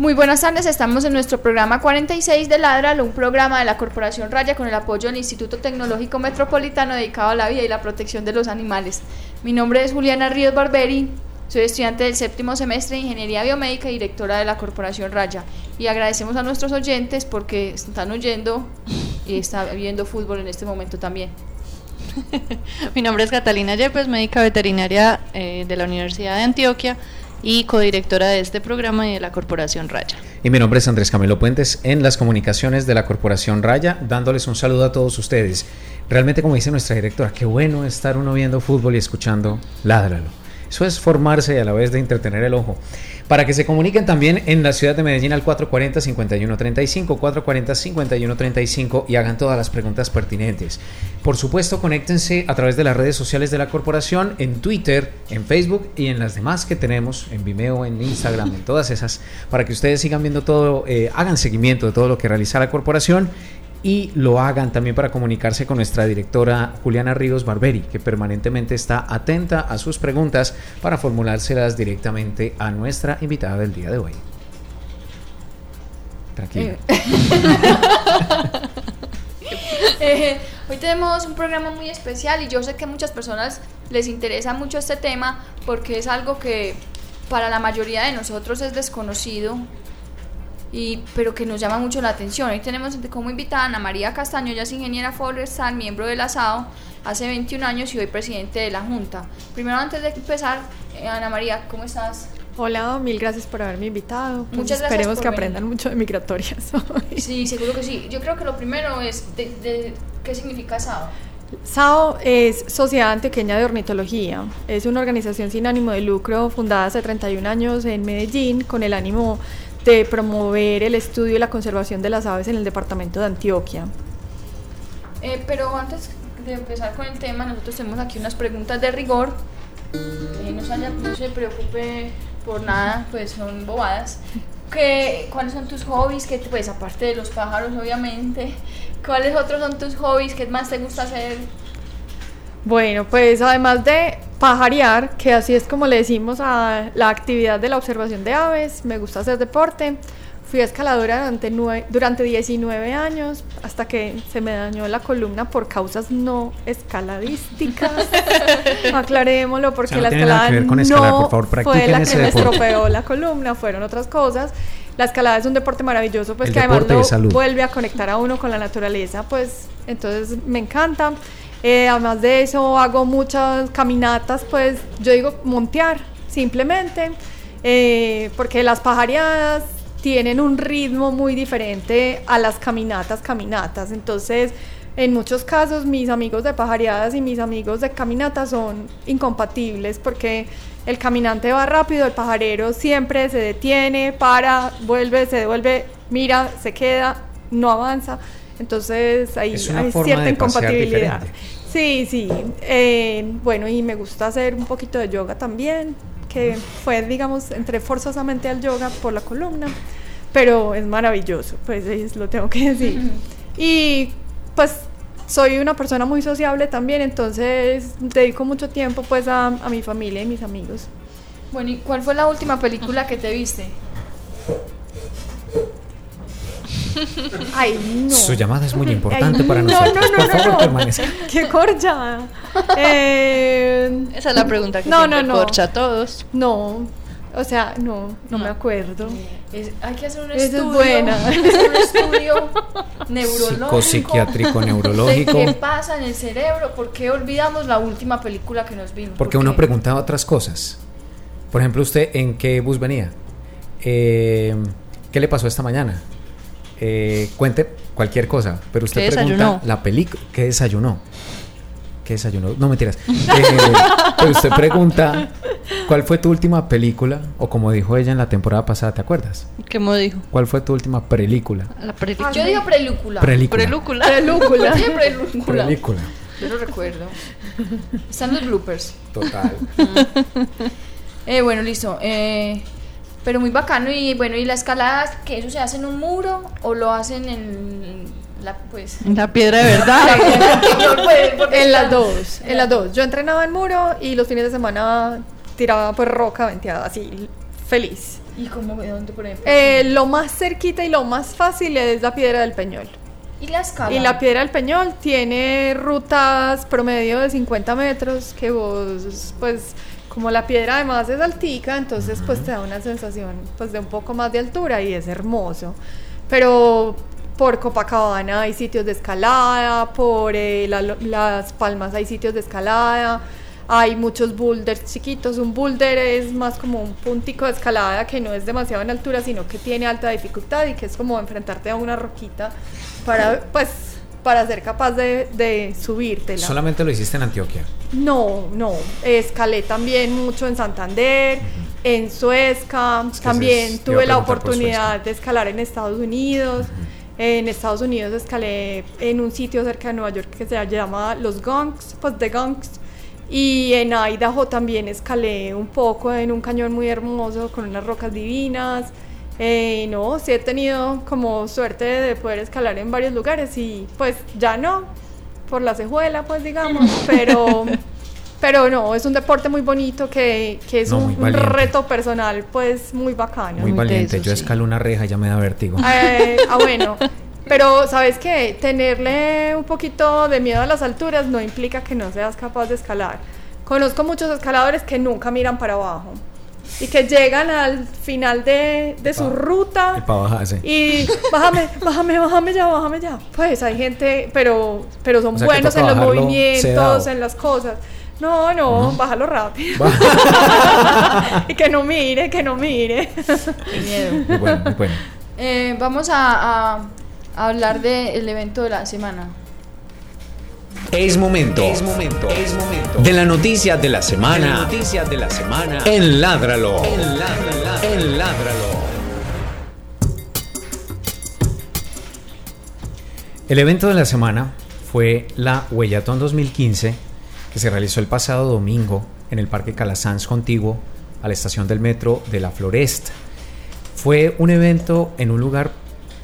Muy buenas tardes, estamos en nuestro programa 46 de Ladralo, un programa de la Corporación Raya con el apoyo del Instituto Tecnológico Metropolitano dedicado a la vida y la protección de los animales. Mi nombre es Juliana Ríos Barberi, soy estudiante del séptimo semestre de Ingeniería Biomédica y directora de la Corporación Raya. Y agradecemos a nuestros oyentes porque están oyendo y están viendo fútbol en este momento también. Mi nombre es Catalina Yepes, médica veterinaria eh, de la Universidad de Antioquia y codirectora de este programa y de la Corporación Raya. Y mi nombre es Andrés Camilo Puentes en las comunicaciones de la Corporación Raya, dándoles un saludo a todos ustedes. Realmente, como dice nuestra directora, qué bueno estar uno viendo fútbol y escuchando Ládralo. Eso es formarse y a la vez de entretener el ojo para que se comuniquen también en la ciudad de Medellín al 440-5135, 440-5135 y hagan todas las preguntas pertinentes. Por supuesto, conéctense a través de las redes sociales de la corporación, en Twitter, en Facebook y en las demás que tenemos, en Vimeo, en Instagram, en todas esas, para que ustedes sigan viendo todo, eh, hagan seguimiento de todo lo que realiza la corporación y lo hagan también para comunicarse con nuestra directora Juliana Ríos Barberi, que permanentemente está atenta a sus preguntas para formulárselas directamente a nuestra invitada del día de hoy. Tranquila. Eh, hoy tenemos un programa muy especial y yo sé que a muchas personas les interesa mucho este tema porque es algo que para la mayoría de nosotros es desconocido y, pero que nos llama mucho la atención. Hoy tenemos como invitada a Ana María Castaño, ella es ingeniera forestal, miembro del ASAO hace 21 años y hoy presidente de la Junta. Primero, antes de empezar, eh, Ana María, ¿cómo estás? Hola, mil gracias por haberme invitado. Pues Muchas gracias. Esperemos que aprendan mucho de migratorias hoy. Sí, seguro que sí. Yo creo que lo primero es de, qué significa SAO. SAO es Sociedad Antioqueña de Ornitología. Es una organización sin ánimo de lucro fundada hace 31 años en Medellín con el ánimo de promover el estudio y la conservación de las aves en el departamento de Antioquia. Eh, pero antes de empezar con el tema, nosotros tenemos aquí unas preguntas de rigor. Eh, no, se, preocupe por nada, pues son bobadas. ¿Qué, ¿Cuáles son tus hobbies? Que, pues aparte de los pájaros, obviamente. ¿Cuáles otros son tus hobbies? ¿Qué más te gusta hacer? Bueno, pues además de pajarear, que así es como le decimos a la actividad de la observación de aves, me gusta hacer deporte. Fui escaladora durante, durante 19 años hasta que se me dañó la columna por causas no escaladísticas. Aclarémoslo porque la escalada no fue la que me estropeó la columna, fueron otras cosas. La escalada es un deporte maravilloso, pues que además lo vuelve a conectar a uno con la naturaleza, pues entonces me encanta. Eh, además de eso, hago muchas caminatas, pues yo digo montear, simplemente, eh, porque las pajareadas tienen un ritmo muy diferente a las caminatas, caminatas. Entonces, en muchos casos, mis amigos de pajareadas y mis amigos de caminatas son incompatibles porque el caminante va rápido, el pajarero siempre se detiene, para, vuelve, se devuelve, mira, se queda, no avanza. Entonces hay, hay cierta incompatibilidad. Sí, sí. Eh, bueno, y me gusta hacer un poquito de yoga también, que fue, digamos, entré forzosamente al yoga por la columna, pero es maravilloso, pues lo tengo que decir. Y pues soy una persona muy sociable también, entonces dedico mucho tiempo pues a, a mi familia y mis amigos. Bueno, ¿y cuál fue la última película que te viste? Ay, no. Su llamada es muy importante para nosotros. No, no, Por favor, permanezca. ¡Qué corcha! Eh, Esa es la pregunta que no, siempre no, no. corcha a todos. No, o sea, no, no, me acuerdo. hay que hacer un estudio. Es buena. un estudio neurológico. Psicopsiquiátrico, neurológico. ¿Qué pasa en el cerebro? ¿Por qué olvidamos la última película que nos vimos? Porque uno preguntaba otras cosas. Por ejemplo, ¿usted en qué bus venía? Eh, ¿Qué le pasó esta mañana? Eh, cuente cualquier cosa, pero usted pregunta la película, ¿qué desayunó? ¿Qué desayunó? No mentiras. Eh, pero usted pregunta ¿Cuál fue tu última película? O como dijo ella en la temporada pasada, ¿te acuerdas? ¿Qué me dijo? ¿Cuál fue tu última película? La película. Yo digo película. Película. Película. Película. Película. Película. Yo lo recuerdo. Están los bloopers. Total. Eh, bueno, listo. Eh, pero muy bacano. Y bueno, ¿y la escalada, que eso se hace en un muro o lo hacen en la, pues... La piedra de verdad. En las dos, en las dos. Yo entrenaba en muro y los fines de semana tiraba pues roca venteada, así, feliz. ¿Y cómo de dónde, por ejemplo? Eh, lo más cerquita y lo más fácil es la Piedra del Peñol. ¿Y la escala? Y la Piedra del Peñol tiene rutas promedio de 50 metros que vos, pues, como la piedra además es altica, entonces pues te da una sensación pues de un poco más de altura y es hermoso. Pero por Copacabana hay sitios de escalada, por eh, la- Las Palmas hay sitios de escalada, hay muchos boulders chiquitos. Un boulder es más como un puntico de escalada que no es demasiado en altura, sino que tiene alta dificultad y que es como enfrentarte a una roquita para, pues, para ser capaz de, de subírtela. Solamente lo hiciste en Antioquia. No, no. Escalé también mucho en Santander, en Suezca. Es que también es- tuve la oportunidad de escalar en Estados Unidos. En Estados Unidos escalé en un sitio cerca de Nueva York que se llama Los Gonks, pues The Gonks. Y en Idaho también escalé un poco en un cañón muy hermoso con unas rocas divinas. Eh, no, sí he tenido como suerte de poder escalar en varios lugares y pues ya no, por la cejuela pues digamos, pero, pero no, es un deporte muy bonito que, que es No, un, reto personal pues muy bacano. Muy Muy valiente. Yo sí. escalo una reja y ya me da vértigo. Eh, ah, bueno. Pero, ¿sabes qué? Tenerle un poquito de miedo a las alturas no implica que no seas capaz de escalar. Conozco muchos escaladores que nunca miran para abajo y que llegan al final de, de su pa- ruta Y para bajarse. y bájame, bájame, bájame ya, bájame ya. Pues hay gente, pero, pero son O sea, que buenos en los movimientos, sedado. en las cosas. No, no, bájalo rápido. Y que no mire, que no mire. Qué miedo. Muy bueno, muy bueno. Eh, vamos a, hablar del evento de la semana. Es momento. Es momento. Es momento. De la noticia de la semana. de la semana. En Ládralo. En Ládralo. En Ládralo. El evento de la semana fue la Huellatón 2015, que se realizó el pasado domingo en el Parque Calasanz contiguo a la estación del metro de la Floresta. Fue un evento en un lugar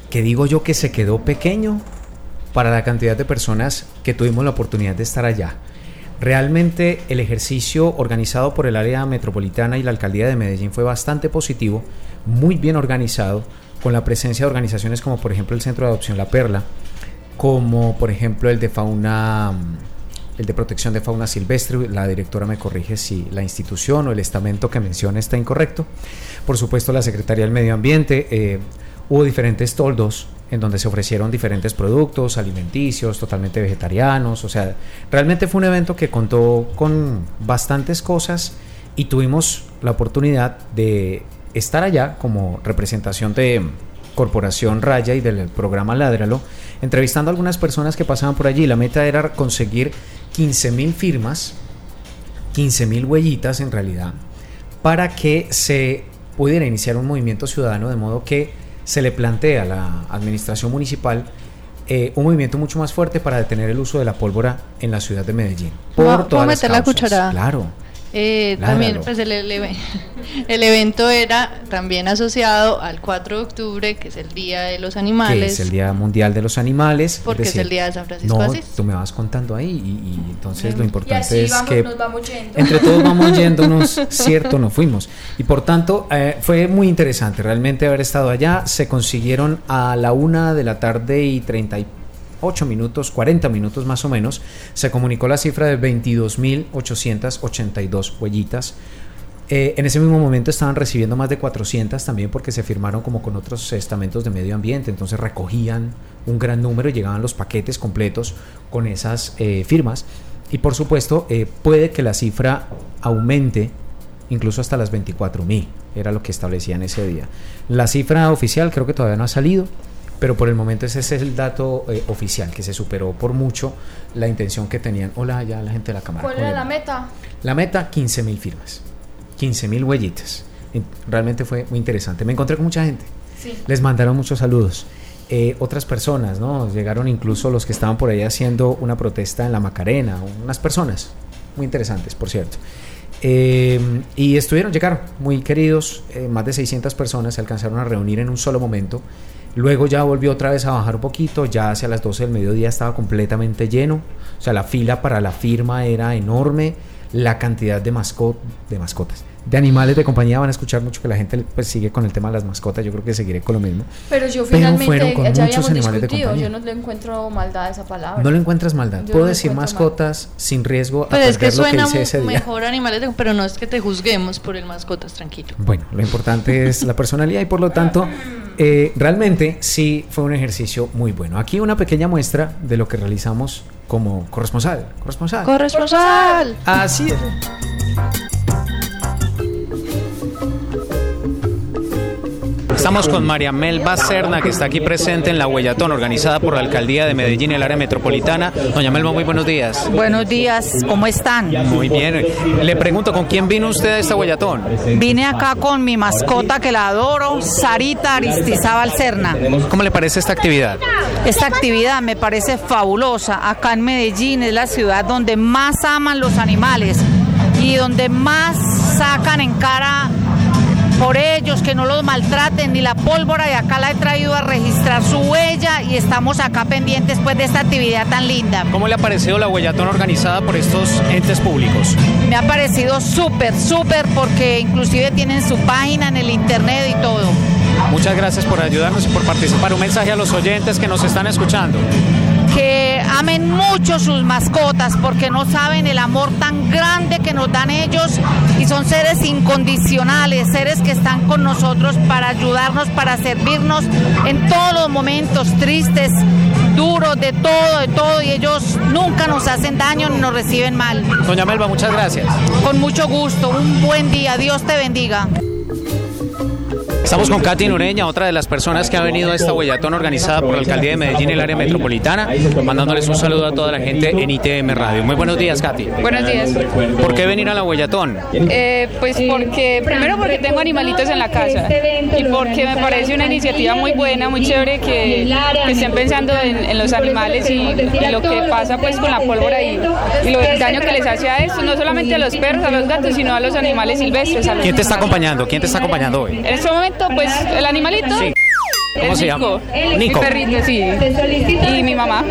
que digo yo que se quedó pequeño para la cantidad de personas que tuvimos la oportunidad de estar allá. Realmente el ejercicio organizado por el área metropolitana y la alcaldía de Medellín fue bastante positivo, muy bien organizado, con la presencia de organizaciones como por ejemplo el Centro de Adopción La Perla, como por ejemplo el de fauna, el de protección de fauna silvestre, la directora me corrige si la institución o el estamento que menciona está incorrecto. Por supuesto la Secretaría del Medio Ambiente, eh, hubo diferentes toldos en donde se ofrecieron diferentes productos alimenticios, totalmente vegetarianos, o sea, realmente fue un evento que contó con bastantes cosas y tuvimos la oportunidad de estar allá como representación de Corporación Raya y del programa Ládralo, entrevistando a algunas personas que pasaban por allí. La meta era conseguir 15 mil firmas, 15 mil huellitas en realidad, para que se pudiera iniciar un movimiento ciudadano de modo que se le plantea a la administración municipal eh, un movimiento mucho más fuerte para detener el uso de la pólvora en la ciudad de Medellín. ¿Puedo- Por todas las meter causas. Claro. Eh, también, pues el, el evento era también asociado al 4 de octubre, que es el Día de los que Animales. es el Día Mundial de los Animales. Porque es decir, el día de San Francisco No, de Asís. tú me vas contando ahí y, y entonces lo Y importante así es vamos, que nos vamos yendo. entre todos vamos yéndonos, cierto, no fuimos. Y por tanto, eh, fue muy interesante realmente haber estado allá. Se consiguieron a la una de la tarde y 38 minutos, 40 minutos más o menos. Se comunicó la cifra de 22.882 huellitas. Eh, en ese mismo momento estaban recibiendo más de 400 también porque se firmaron como con otros estamentos de medio ambiente, entonces recogían un gran número y llegaban los paquetes completos con esas eh, firmas. Y por supuesto, eh, puede que la cifra aumente incluso hasta las 24 mil, era lo que establecían ese día. La cifra oficial creo que todavía no ha salido, pero por el momento ese es el dato eh, oficial, que se superó por mucho la intención que tenían. Hola, ya la gente de la cámara. ¿Cuál era la meta? La meta, 15 mil firmas. 15 mil huellitas. En- Realmente fue muy interesante. Me encontré con mucha gente. Sí. Les mandaron muchos saludos. Eh, otras personas, ¿no? Llegaron incluso los que estaban por ahí haciendo una protesta en la Macarena, unas personas muy interesantes, por cierto. Eh, y estuvieron, llegaron muy queridos, eh, más de 600 personas se alcanzaron a reunir en un solo momento. Luego ya volvió otra vez a bajar un poquito, ya hacia las 12 del mediodía estaba completamente lleno, o sea, la fila para la firma era enorme, la cantidad de, mascot de mascotas, de animales de compañía van a escuchar mucho que la gente pues sigue con el tema de las mascotas, yo creo que seguiré con lo mismo. Pero yo Pero finalmente fueron con ya muchos animales de compañía. yo no le encuentro maldad a esa palabra. No le encuentras maldad, Yo puedo no decir mascotas sin riesgo a Pues es que lo que hice ese día. mejor animales, de- pero no es que te juzguemos por el mascotas, tranquilo. Bueno, lo importante es la personalidad y por lo tanto, eh, realmente sí fue un ejercicio muy bueno. Aquí una pequeña muestra de lo que realizamos como corresponsal. Corresponsal. Corresponsal. Así es. Estamos con María Melba Serna, que está aquí presente en la Huellatón, organizada por la Alcaldía de Medellín y el área metropolitana. Doña Melba, muy buenos días. Buenos días, ¿cómo están? Muy bien. Le pregunto, ¿con quién vino usted a esta Huellatón? Vine acá con mi mascota que la adoro, Sarita Aristizábal Serna. ¿Cómo le parece esta actividad? Esta actividad me parece fabulosa. Acá en Medellín es la ciudad donde más aman los animales y donde más sacan en cara por ellos, que no los maltraten, ni la pólvora, y acá la he traído a registrar su huella y estamos acá pendientes pues de esta actividad tan linda. ¿Cómo le ha parecido la Huellatón organizada por estos entes públicos? Me ha parecido súper, súper porque inclusive tienen su página en el internet y todo. Muchas gracias por ayudarnos y por participar. Un mensaje a los oyentes que nos están escuchando. Que amen mucho sus mascotas porque no saben el amor tan grande que nos dan ellos y son seres incondicionales, seres que están con nosotros para ayudarnos, para servirnos en todos los momentos tristes, duros, de todo, de todo y ellos nunca nos hacen daño ni nos reciben mal. Doña Melba, muchas gracias. Con mucho gusto, un buen día, Dios te bendiga. Estamos con Katy Nureña, otra de las personas que ha venido a esta huellatón organizada por la Alcaldía de Medellín y el área metropolitana, mandándoles un saludo a toda la gente en ITM Radio. Muy buenos días, Katy. Buenos días. ¿Por qué venir a la huellatón? Eh, pues porque, primero porque tengo animalitos en la casa y porque me parece una iniciativa muy buena, muy chévere que, que estén pensando en, en los animales y, y lo que pasa pues con la pólvora y, y lo el daño que les hace a esto, no solamente a los perros, a los gatos, sino a los animales silvestres. a los ¿Quién te está acompañando? ¿Quién te está acompañando hoy? En este momento, pues el animalito. Sí. ¿Cómo se llama? Nico. Mi perrito, sí. Y mi mamá.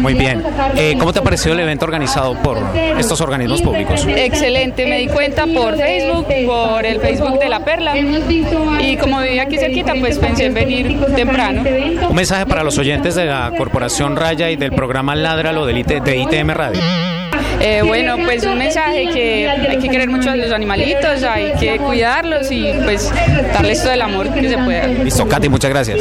Muy bien. Eh, ¿Cómo te ha parecido el evento organizado por estos organismos públicos? Excelente, me di cuenta por Facebook, por el Facebook de La Perla. Y como vivía aquí cerquita, pues pensé en venir temprano. Un mensaje para los oyentes de la Corporación Raya y del programa IT de ITM Radio. Eh, bueno, pues un mensaje que hay que querer mucho a los animalitos, hay que cuidarlos y pues darles todo el amor que se pueda. Listo, Katy, muchas gracias.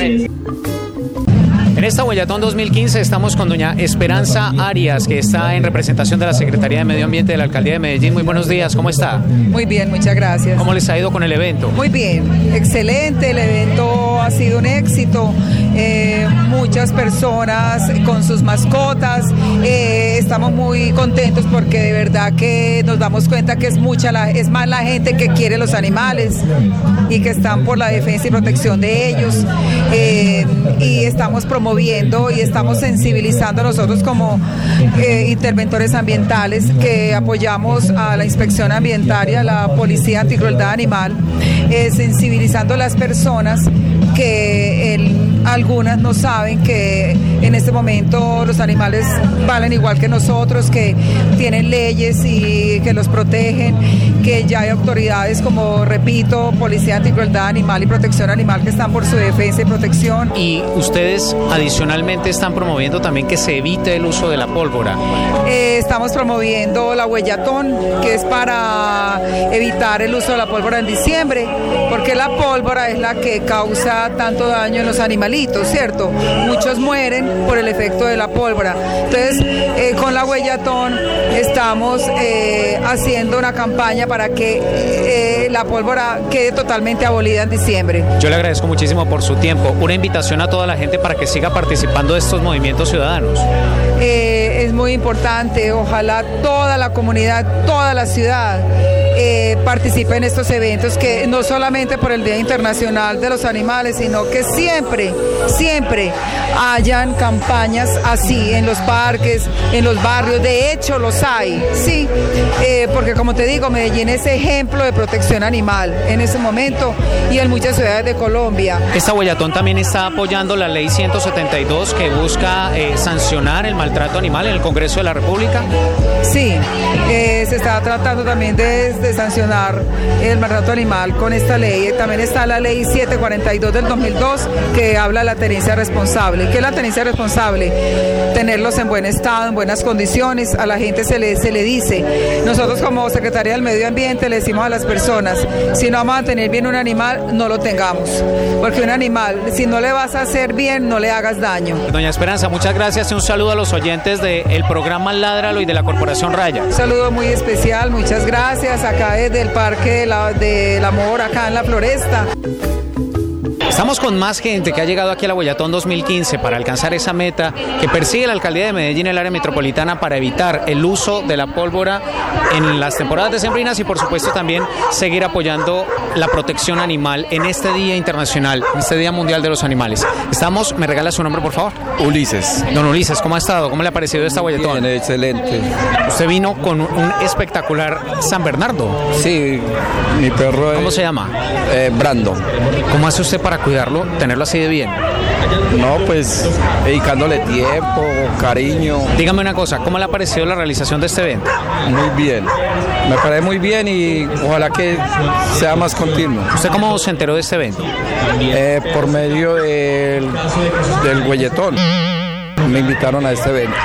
En esta Huellatón 2015 estamos con doña Esperanza Arias, que está en representación de la Secretaría de Medio Ambiente de la Alcaldía de Medellín. Muy buenos días, ¿cómo está? Muy bien, muchas gracias. ¿Cómo les ha ido con el evento? Muy bien, excelente, el evento ha sido un éxito. Eh, muchas personas con sus mascotas, eh, estamos muy contentos porque de verdad que nos damos cuenta que es mucha la, es más la gente que quiere los animales y que están por la defensa y protección de ellos. Eh, y estamos promoviendo y estamos sensibilizando a nosotros como interventores ambientales que apoyamos a la inspección ambiental la policía anticrueldad animal, sensibilizando a las personas que el- algunas no saben que en este momento los animales valen igual que nosotros, que tienen leyes y que los protegen, que ya hay autoridades como, repito, Policía Anticrueldad Animal y Protección Animal que están por su defensa y protección. Y ustedes adicionalmente están promoviendo también que se evite el uso de la pólvora. Eh, estamos promoviendo la huellatón, que es para evitar el uso de la pólvora en diciembre, porque la pólvora es la que causa tanto daño en los animalitos animalitos, ¿cierto? Muchos mueren por el efecto de la pólvora. Entonces, eh, con la Huellatón estamos eh, haciendo una campaña para que eh, la pólvora quede totalmente abolida en diciembre. Yo le agradezco muchísimo por su tiempo. Una invitación a toda la gente para que siga participando de estos movimientos ciudadanos. es muy importante, ojalá toda la comunidad, toda la ciudad eh, participe en estos eventos, que no solamente por el Día Internacional de los Animales, sino que siempre, siempre hayan campañas así en los parques, en los barrios. De hecho, los hay, sí, eh, porque como te digo, Medellín es ejemplo de protección animal en ese momento y en muchas ciudades de Colombia. Esta Huellatón también está apoyando la ley 172 que busca eh, sancionar el maltrato animal en el Congreso de la República. Sí, eh, se está tratando también de, de, sancionar el maltrato animal con esta ley. También está la ley 742 del 2002 que habla de la tenencia responsable. ¿Qué es la tenencia responsable? Tenerlos en buen estado, en buenas condiciones. A la gente se le, se le dice. Nosotros como Secretaría del Medio Ambiente le decimos a las personas, si no vamos a tener bien un animal, no lo tengamos. Porque un animal, si no le vas a hacer bien, no le hagas daño. Doña Esperanza, muchas gracias y un saludo a los oyentes del programa Ládralo y de la Corporación Raya. Un saludo muy especial, muchas gracias acá desde el Parque de la, del Amor, acá en la Floresta. Estamos con más gente que ha llegado aquí a la Boyatón 2015 para alcanzar esa meta que persigue la alcaldía de Medellín, el área metropolitana, para evitar el uso de la pólvora en las temporadas decembrinas y, por supuesto, también seguir apoyando la protección animal en este Día Internacional, en este Día Mundial de los Animales. Estamos, ¿me regala su nombre, por favor? Ulises. Don Ulises, ¿cómo ha estado? ¿Cómo le ha parecido esta Boyatón? Bien, excelente. Usted vino con un espectacular San Bernardo. Sí, mi perro. ¿Cómo se llama? Eh, Brando. ¿Cómo hace usted para cuidarlo, tenerlo así de bien? No, pues dedicándole tiempo, cariño. Dígame una cosa, ¿cómo le ha parecido la realización de este evento? Muy bien, me parece muy bien y ojalá que sea más continuo. ¿Usted cómo se enteró de este evento? Eh, por medio del, del huelletón me invitaron a este evento.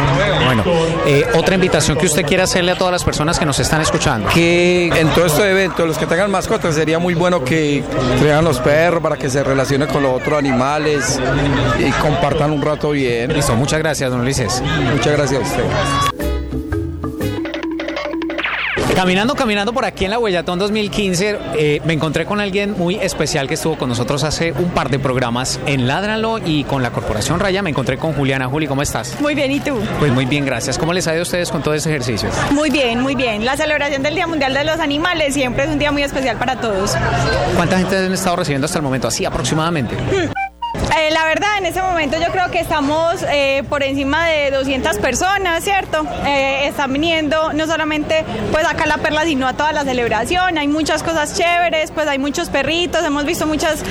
Bueno, eh, otra invitación que usted quiera hacerle a todas las personas que nos están escuchando. Que en todo este evento, los que tengan mascotas, sería muy bueno que traigan los perros para que se relacionen con los otros animales y compartan un rato bien. Listo, muchas gracias, don Ulises. Muchas gracias a usted. Caminando, caminando por aquí en la Huellatón 2015, eh, me encontré con alguien muy especial que estuvo con nosotros hace un par de programas en Ládralo y con la Corporación Raya. Me encontré con Juliana. Juli, ¿cómo estás? Muy bien, ¿y tú? Pues muy bien, gracias. ¿Cómo les ha ido a ustedes con todo ese ejercicio? Muy bien, muy bien. La celebración del Día Mundial de los Animales siempre es un día muy especial para todos. ¿Cuánta gente han estado recibiendo hasta el momento? Así aproximadamente. Eh, la verdad, en este momento yo creo que estamos eh, por encima de 200 personas, ¿cierto? Eh, están viniendo no solamente pues acá a la perla, sino a toda la celebración. Hay muchas cosas chéveres, pues hay muchos perritos, hemos visto muchas,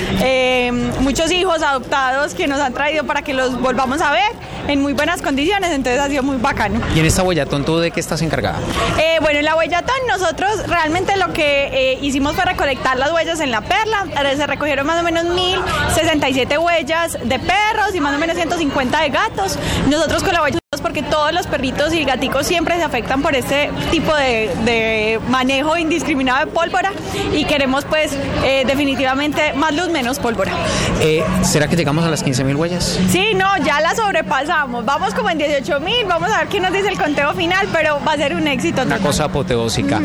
muchos hijos adoptados que nos han traído para que los volvamos a ver en muy buenas condiciones, entonces ha sido muy bacano. ¿Y en esta huellatón tú de qué estás encargada? bueno, en la huellatón nosotros realmente lo que hicimos fue recolectar las huellas en la perla, se recogieron más o menos 1067 huellas de perros y más o menos 150 de gatos. Nosotros colaboramos porque todos los perritos y gaticos siempre se afectan por este tipo de, manejo indiscriminado de pólvora y queremos pues eh, definitivamente más luz, menos pólvora. Eh, ¿Será que llegamos a las 15 mil huellas? Sí, no, ya la sobrepasamos. Vamos como en 18 mil, vamos a ver qué nos dice el conteo final, pero va a ser un éxito. Una cosa apoteósica.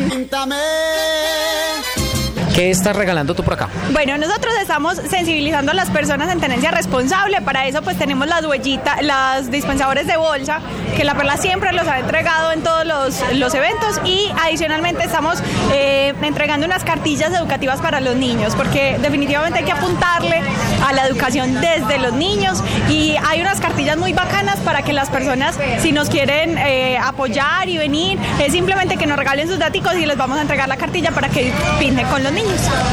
¿Qué estás regalando tú por acá? Bueno, nosotros estamos sensibilizando a las personas en tenencia responsable. Para eso, pues tenemos las huellitas, las dispensadores de bolsa, que la perla siempre los ha entregado en todos los, eventos. Y adicionalmente estamos eh, entregando unas cartillas educativas para los niños, porque definitivamente hay que apuntarle a la educación desde los niños. Y hay unas cartillas muy bacanas para que las personas, si nos quieren eh, apoyar y venir, es simplemente que nos regalen sus datos y les vamos a entregar la cartilla para que pinten con los niños.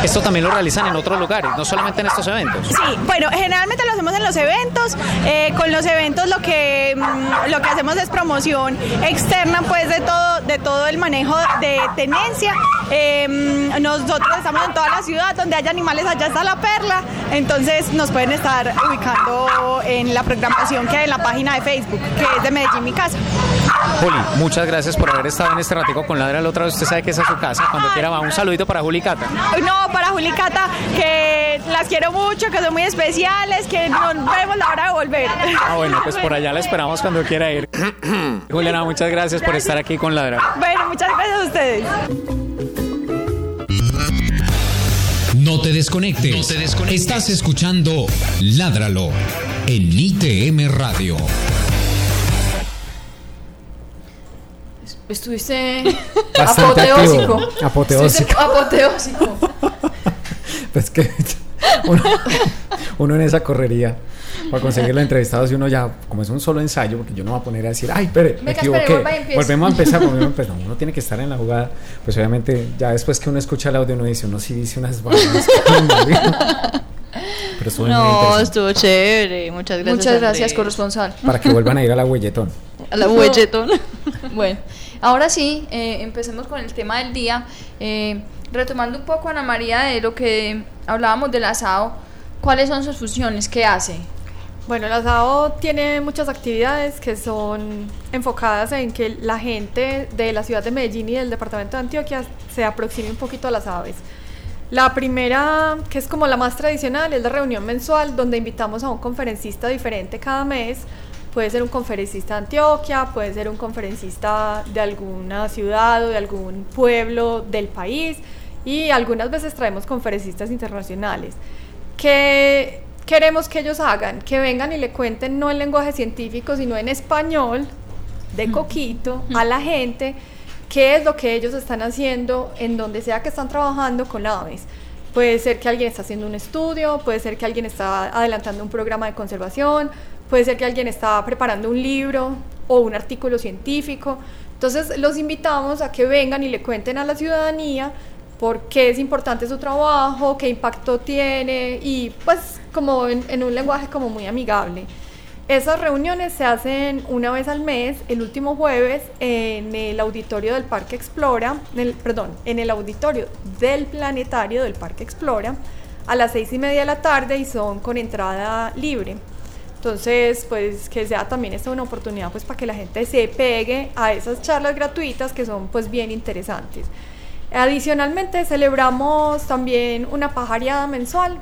Esto también lo realizan en otros lugares, no solamente en estos eventos. Sí, bueno, generalmente lo hacemos en los eventos. Eh, con los eventos lo que mm, lo que hacemos es promoción externa, pues de todo de todo el manejo de tenencia. Em, nosotros estamos en toda la ciudad donde hay animales, allá está la perla, entonces nos pueden estar ubicando en la programación que hay en la página de Facebook, que es de Medellín Mi Casa. Juli, muchas gracias por haber estado en este ratico con Ladra. La otra vez usted sabe que esa es su casa. Cuando quiera va. Un saludito para Juli Cata. No, para Juli Cata, que las quiero mucho, que son muy especiales, que nos vemos la hora de volver. Ah, bueno, pues por allá la esperamos cuando quiera ir. Juliana, muchas gracias por estar aquí con Ladra. Bueno, muchas gracias a ustedes. No te desconectes. No te desconectes. Estás escuchando Ládralo en ITM Radio. Estuviste Bastante apoteósico. activo. Apoteósico. Estuviste apoteósico. Pues que uno, uno en esa correría para conseguir la entrevistada, si uno ya, como es un solo ensayo, porque yo no voy a poner a decir, ay, espere, me equivoqué. espere, vuelva y empiece". Volvemos a empezar, volvemos a empezar. Uno tiene que estar en la jugada. Pues obviamente, ya después que uno escucha el audio, uno dice, uno sí dice unas vainas. Pero estuvo No, estuvo chévere. Muchas gracias. Muchas gracias, Andrés. corresponsal. Para que vuelvan a ir a la huelletón. A la huelletón. Bueno, ahora sí, eh, empecemos con el tema del día. Eh, retomando un poco, Ana María, de lo que hablábamos del asado, ¿cuáles son sus funciones? ¿Qué hace? Bueno, el asado tiene muchas actividades que son enfocadas en que la gente de la ciudad de Medellín y del departamento de Antioquia se aproxime un poquito a las aves. La primera, que es como la más tradicional, es la reunión mensual donde invitamos a un conferencista diferente cada mes. Puede ser un conferencista de Antioquia, puede ser un conferencista de alguna ciudad o de algún pueblo del país y algunas veces traemos conferencistas internacionales. ¿Qué queremos que ellos hagan? Que vengan y le cuenten no en lenguaje científico, sino en español, de coquito, a la gente qué es lo que ellos están haciendo en donde sea que están trabajando con aves. Puede ser que alguien está haciendo un estudio, puede ser que alguien está adelantando un programa de conservación, puede ser que alguien está preparando un libro o un artículo científico. Entonces los invitamos a que vengan y le cuenten a la ciudadanía por qué es importante su trabajo, qué impacto tiene y pues como en, un lenguaje como muy amigable. Esas reuniones se hacen una vez al mes, el último jueves, en el auditorio del Parque Explora, el- perdón, en el auditorio del planetario del Parque Explora, a las seis y media de la tarde y son con entrada libre. Entonces, pues que sea también esta una oportunidad pues para que la gente se pegue a esas charlas gratuitas que son pues bien interesantes. Adicionalmente celebramos también una pajareada mensual.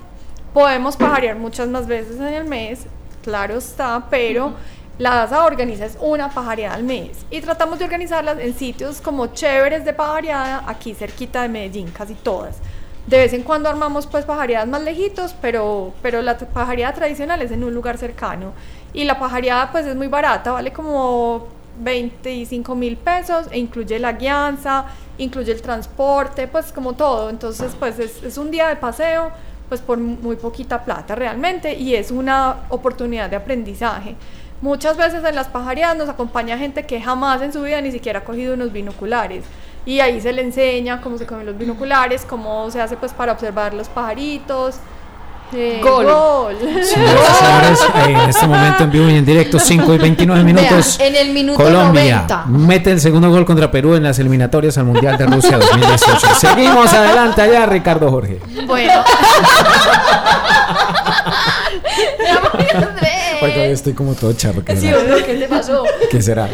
Podemos pajarear muchas más veces en el mes, claro está, pero la DASA organiza es una pajareada al mes y tratamos de organizarlas en sitios como chéveres de pajareada aquí cerquita de Medellín, casi todas. De vez en cuando armamos pues pajareadas más lejitos, pero, pero la pajareada tradicional es en un lugar cercano. Y la pajareada pues es muy barata, vale como 25 mil pesos e incluye la guianza, incluye el transporte, pues como todo. Entonces pues es, es un día de paseo pues por muy poquita plata realmente y es una oportunidad de aprendizaje. Muchas veces en las pajareadas nos acompaña gente que jamás en su vida ni siquiera ha cogido unos binoculares y ahí se le enseña cómo se comen los binoculares, cómo se hace pues para observar los pajaritos. Eh, Gol. gol. Señoras señores, eh, en este momento en vivo y en directo, 5 y 29 minutos. En el minuto Colombia 90. mete el segundo gol contra Perú en las eliminatorias al Mundial de Rusia 2018. Seguimos adelante allá, Ricardo Jorge. Bueno, estoy como todo charro. ¿Qué, Sí, ¿qué te pasó? ¿Qué será?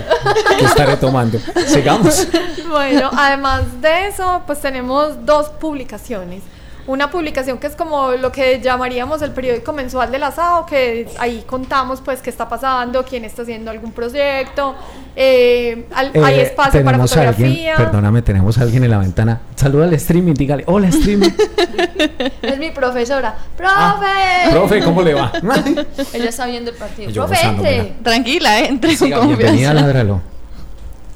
¿Qué estaré tomando? Sigamos. bueno, además de eso, pues tenemos dos publicaciones. Una publicación que es como lo que llamaríamos el periódico mensual del asado, que ahí contamos pues qué está pasando, quién está haciendo algún proyecto, eh, al- hay Eh, espacio para tenemos a alguien, fotografía. perdóname, tenemos a alguien en la ventana. Saluda al streaming, dígale, hola streaming. Es mi profesora. ¡Profe! Ah, Profe, ¿cómo le va? Ella está viendo el partido. Yo ¡Profe, entre! Tranquila, entre con bienvenida, ládralo.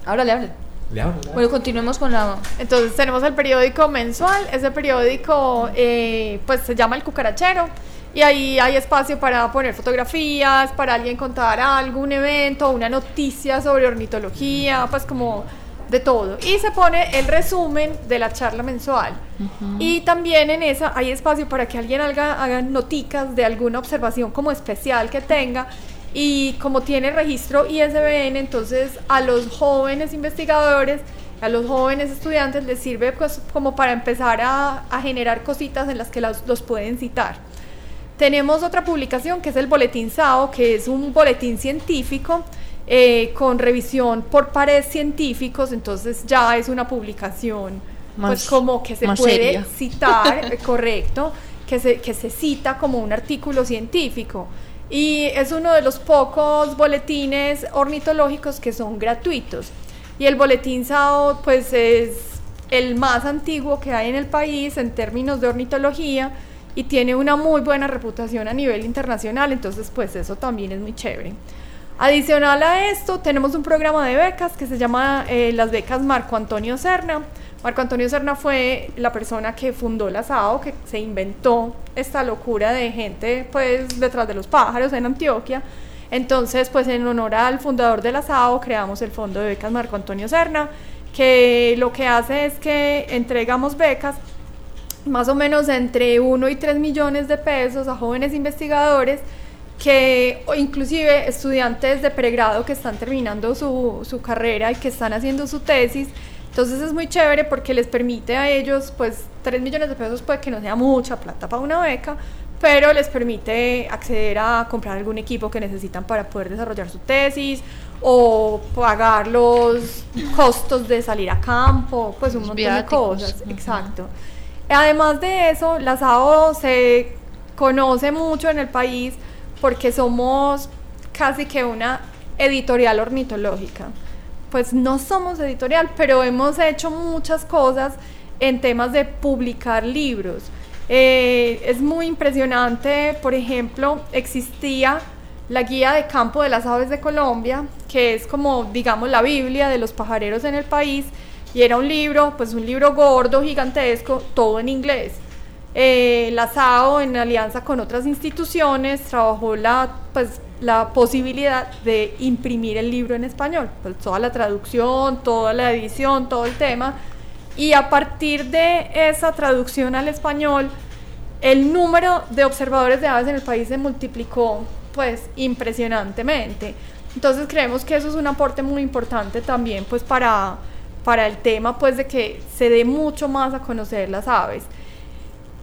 Háblale, háblale. Le Bueno, continuemos con la... Entonces tenemos el periódico mensual, ese periódico eh, pues se llama El Cucarachero y ahí hay espacio para poner fotografías, para alguien contar algo, un evento, una noticia sobre ornitología, pues como de todo. Y se pone el resumen de la charla mensual. Y también en esa hay espacio para que alguien haga, haga noticas de alguna observación como especial que tenga. Y como tiene registro ISBN, entonces a los jóvenes investigadores, a los jóvenes estudiantes les sirve pues, como para empezar a, a generar cositas en las que los, los pueden citar. Tenemos otra publicación que es el Boletín SAO, que es un boletín científico eh, con revisión por pares científicos, entonces ya es una publicación pues como que se puede citar, eh, correcto, que se, que se cita como un artículo científico. Y es uno de los pocos boletines ornitológicos que son gratuitos. Y el boletín SAO pues es el más antiguo que hay en el país en términos de ornitología y tiene una muy buena reputación a nivel internacional, entonces pues eso también es muy chévere. Adicional a esto, tenemos un programa de becas que se llama eh, las becas Marco Antonio Serna. Marco Antonio Serna fue la persona que fundó la SAO, que se inventó esta locura de gente pues detrás de los pájaros en Antioquia. Entonces, pues en honor al fundador de la SAO creamos el Fondo de Becas Marco Antonio Serna, que lo que hace es que entregamos becas más o menos entre 1 y 3 millones de pesos a jóvenes investigadores que o inclusive estudiantes de pregrado que están terminando su, su, carrera y que están haciendo su tesis. Entonces es muy chévere porque les permite a ellos, pues 3 millones de pesos puede que no sea mucha plata para una beca, pero les permite acceder a comprar algún equipo que necesitan para poder desarrollar su tesis o pagar los costos de salir a campo, pues un montón de cosas. Exacto. Además de eso, la SAO se conoce mucho en el país porque somos casi que una editorial ornitológica. Pues no somos editorial, pero hemos hecho muchas cosas en temas de publicar libros. Eh, es muy impresionante, por ejemplo, existía la guía de campo de las aves de Colombia, que es como, digamos, la Biblia de los pajareros en el país, y era un libro, pues un libro gordo, gigantesco, todo en inglés. Eh, la SAO, en alianza con otras instituciones, trabajó la, pues, la posibilidad de imprimir el libro en español, pues, toda la traducción, toda la edición, todo el tema. Y a partir de esa traducción al español, el número de observadores de aves en el país se multiplicó pues impresionantemente. Entonces creemos que eso es un aporte muy importante también pues para, para el tema pues de que se dé mucho más a conocer las aves.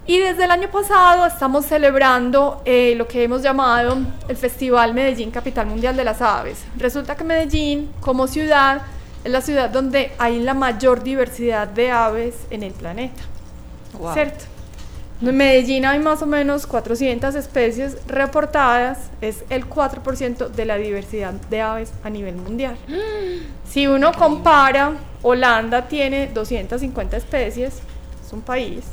Y desde el año pasado estamos celebrando eh, lo que hemos llamado el Festival Medellín Capital Mundial de las Aves. Resulta que Medellín, como ciudad, es la ciudad donde hay la mayor diversidad de aves en el planeta. ¿Cierto? En Medellín hay más o menos 400 especies reportadas, es el 4% de la diversidad de aves a nivel mundial. Si uno compara, Holanda tiene 250 especies, es un país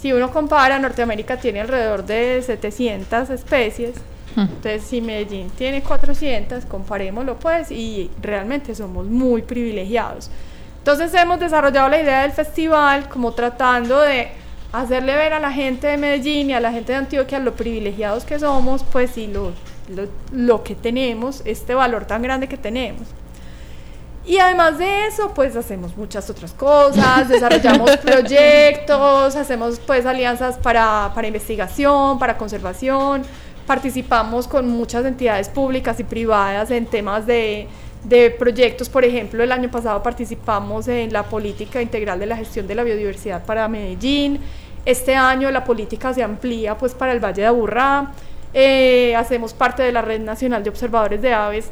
si uno compara, Norteamérica tiene alrededor de 700 especies. Hmm. Entonces, si Medellín tiene 400, comparémoslo pues, y realmente somos muy privilegiados. Entonces, hemos desarrollado la idea del festival como tratando de hacerle ver a la gente de Medellín y a la gente de Antioquia lo privilegiados que somos, pues, y lo, lo, lo que tenemos, este valor tan grande que tenemos. Y además de eso, pues hacemos muchas otras cosas, desarrollamos proyectos, hacemos pues alianzas para, para, investigación, para conservación, participamos con muchas entidades públicas y privadas en temas de, de proyectos. Por ejemplo, el año pasado participamos en la política integral de la gestión de la biodiversidad para Medellín. Este año la política se amplía pues para el Valle de Aburrá. Eh, hacemos parte de la Red Nacional de Observadores de Aves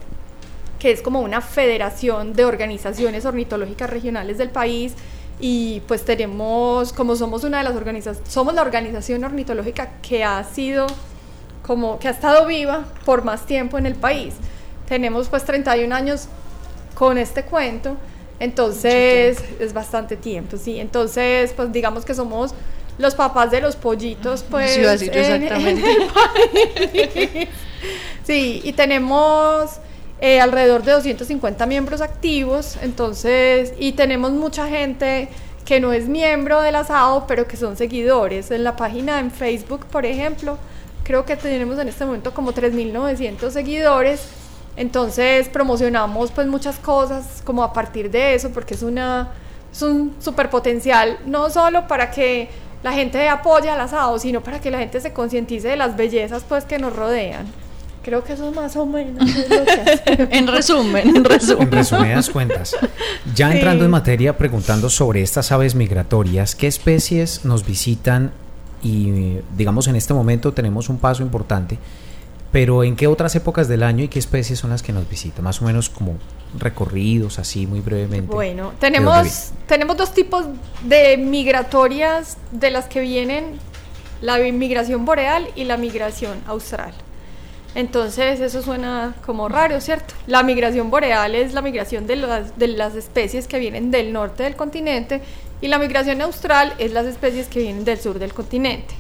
que es como una federación de organizaciones ornitológicas regionales del país y pues tenemos, como somos una de las organizaciones, somos la organización ornitológica que ha sido como que ha estado viva por más tiempo en el país. Tenemos pues 31 años con este cuento, entonces es bastante tiempo, sí. Entonces, pues digamos que somos los papás de los pollitos, pues. Sí, exactamente. sí, y tenemos eh, alrededor de 250 miembros activos, entonces, y tenemos mucha gente que no es miembro del asado, pero que son seguidores. En la página en Facebook, por ejemplo, creo que tenemos en este momento como 3.900 seguidores. Entonces promocionamos pues muchas cosas como a partir de eso, porque es, una, es un super potencial, no solo para que la gente apoye al asado, sino para que la gente se concientice de las bellezas pues que nos rodean. Creo que eso más o menos es lo que En resumen, en resumen. En resumidas cuentas. Ya entrando en materia, preguntando sobre estas aves migratorias, ¿qué especies nos visitan? Y digamos en este momento tenemos un paso importante Pero ¿en qué otras épocas del año y qué especies son las que nos visitan? Más o menos como recorridos, así muy brevemente. Bueno, tenemos, tenemos dos tipos de migratorias de las que vienen la migración boreal y la migración austral. Entonces eso suena como raro, ¿cierto? La migración boreal es la migración de las, de las especies que vienen del norte del continente y la migración austral es las especies que vienen del sur del continente.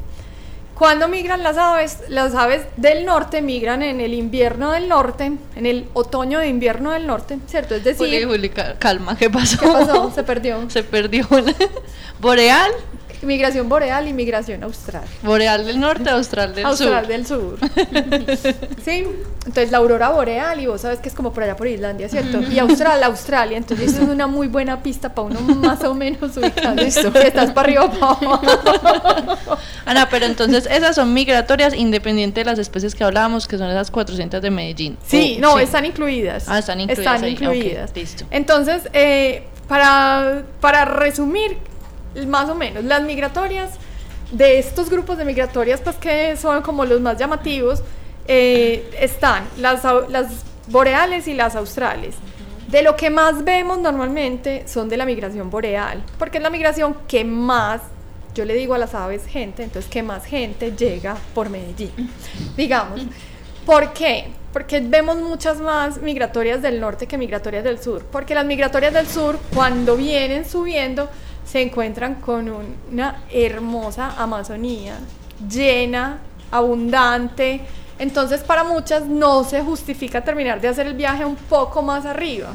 Cuando migran las aves? Las aves del norte migran en el invierno del norte, en el otoño de invierno del norte, ¿cierto? Es decir... Juli, calma, ¿qué pasó? ¿Qué pasó? Se perdió. Se perdió. ¿Boreal? Migración boreal y migración austral. Boreal del norte, austral del sur. Austral del sur. sí, entonces la aurora boreal y vos sabes que es como por allá por Islandia, ¿cierto? Y austral, Australia, entonces es una muy buena pista para uno más o menos ubicar esto. Estás para arriba para abajo. Ana, pero entonces esas son migratorias independiente de las especies que hablábamos, que son esas 400 de Medellín. Sí, no, están incluidas. Ah, están incluidas. Están incluidas. listo. Entonces, eh, para, para resumir, más o menos, las migratorias, de estos grupos de migratorias, pues que son como los más llamativos, eh, están las, las boreales y las australes. De lo que más vemos normalmente son de la migración boreal, porque es la migración que más, yo le digo a las aves gente, entonces que más gente llega por Medellín, digamos. ¿Por qué? Porque vemos muchas más migratorias del norte que migratorias del sur, porque las migratorias del sur cuando vienen subiendo se encuentran con una hermosa Amazonía llena, abundante. Entonces para muchas no se justifica terminar de hacer el viaje un poco más arriba,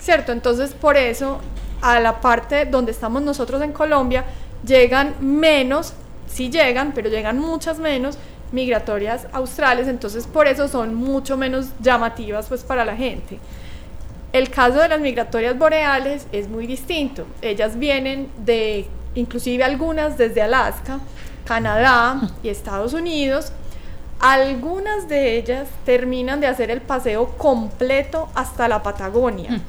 ¿cierto? Entonces por eso a la parte donde estamos nosotros en Colombia llegan menos, sí llegan, pero llegan muchas menos migratorias australes, entonces por eso son mucho menos llamativas pues para la gente. El caso de las migratorias boreales es muy distinto. Ellas vienen de, inclusive algunas desde Alaska, Canadá y Estados Unidos. Algunas de ellas terminan de hacer el paseo completo hasta la Patagonia,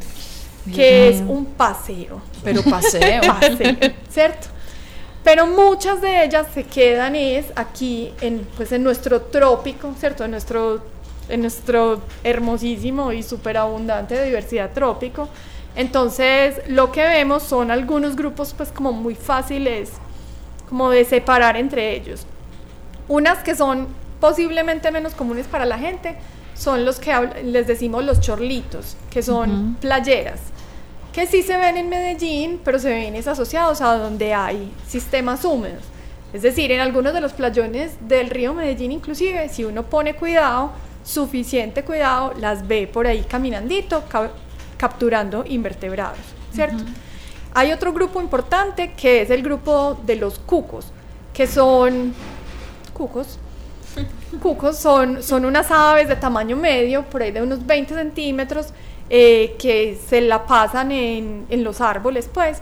mm. que es un paseo. Pero paseo. paseo, ¿cierto? Pero muchas de ellas se quedan es aquí en, pues en nuestro trópico, ¿cierto? En nuestro en nuestro hermosísimo y súper abundante de diversidad trópico. Entonces, lo que vemos son algunos grupos pues como muy fáciles como de separar entre ellos. Unas que son posiblemente menos comunes para la gente son los que les decimos los chorlitos, que son playeras, que sí se ven en Medellín, pero se ven asociados a donde hay sistemas húmedos. Es decir, en algunos de los playones del río Medellín inclusive, si uno pone cuidado, suficiente cuidado, las ve por ahí caminandito, capturando invertebrados, ¿cierto? Hay otro grupo importante que es el grupo de los cucos, que son cucos. Cucos son, son unas aves de tamaño medio, por ahí de unos 20 centímetros, eh, que se la pasan en, en los árboles, pues.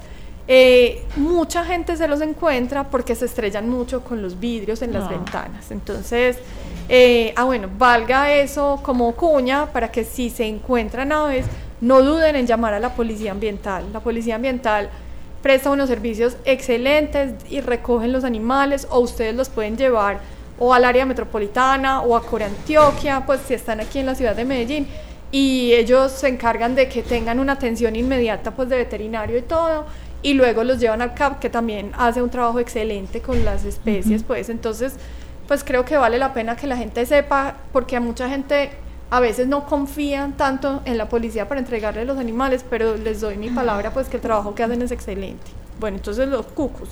Eh, mucha gente se los encuentra porque se estrellan mucho con los vidrios en las ah. ventanas. Entonces, eh, ah, bueno, valga eso como cuña para que si se encuentran aves, no duden en llamar a la policía ambiental. La policía ambiental presta unos servicios excelentes y recogen los animales o ustedes los pueden llevar o al área metropolitana o a Corantioquia, pues si están aquí en la ciudad de Medellín y ellos se encargan de que tengan una atención inmediata pues de veterinario y todo y luego los llevan al CAP que también hace un trabajo excelente con las especies, pues entonces pues creo que vale la pena que la gente sepa, porque a mucha gente a veces no confían tanto en la policía para entregarle los animales, pero les doy mi palabra, pues que el trabajo que hacen es excelente. Bueno, entonces los cucos.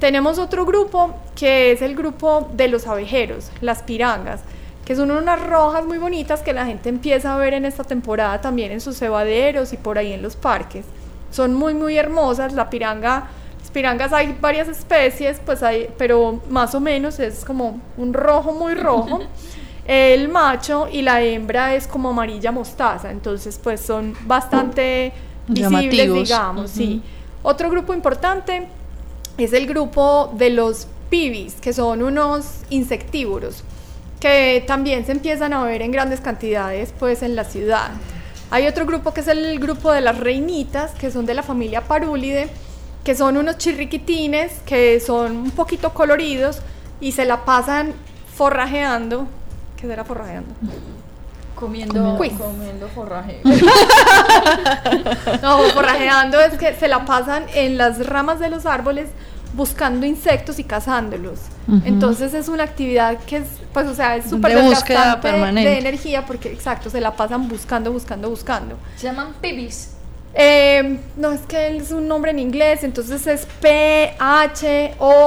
Tenemos otro grupo que es el grupo de los abejeros, las pirangas, que son unas rojas muy bonitas que la gente empieza a ver en esta temporada también en sus cebaderos y por ahí en los parques. Son muy, muy hermosas. La piranga pirangas hay varias especies, pues hay, pero más o menos es como un rojo muy rojo. El macho y la hembra es como amarilla mostaza, entonces pues son bastante visibles, digamos, sí. Otro grupo importante es el grupo de los pibis, que son unos insectívoros, que también se empiezan a ver en grandes cantidades pues en la ciudad. Hay otro grupo que es el grupo de las reinitas, que son de la familia Parúlide, que son unos chirriquitines que son un poquito coloridos y se la pasan forrajeando, ¿Qué será forrajeando? Comiendo, Quiz. comiendo forraje. No, forrajeando es que se la pasan en las ramas de los árboles buscando insectos y cazándolos. Ujú. Entonces es una actividad que es, pues, o sea, es súper De búsqueda permanente. de energía porque, exacto, se la pasan buscando, buscando, buscando. Se llaman pibis. Eh, no, es que él es un nombre en inglés, entonces es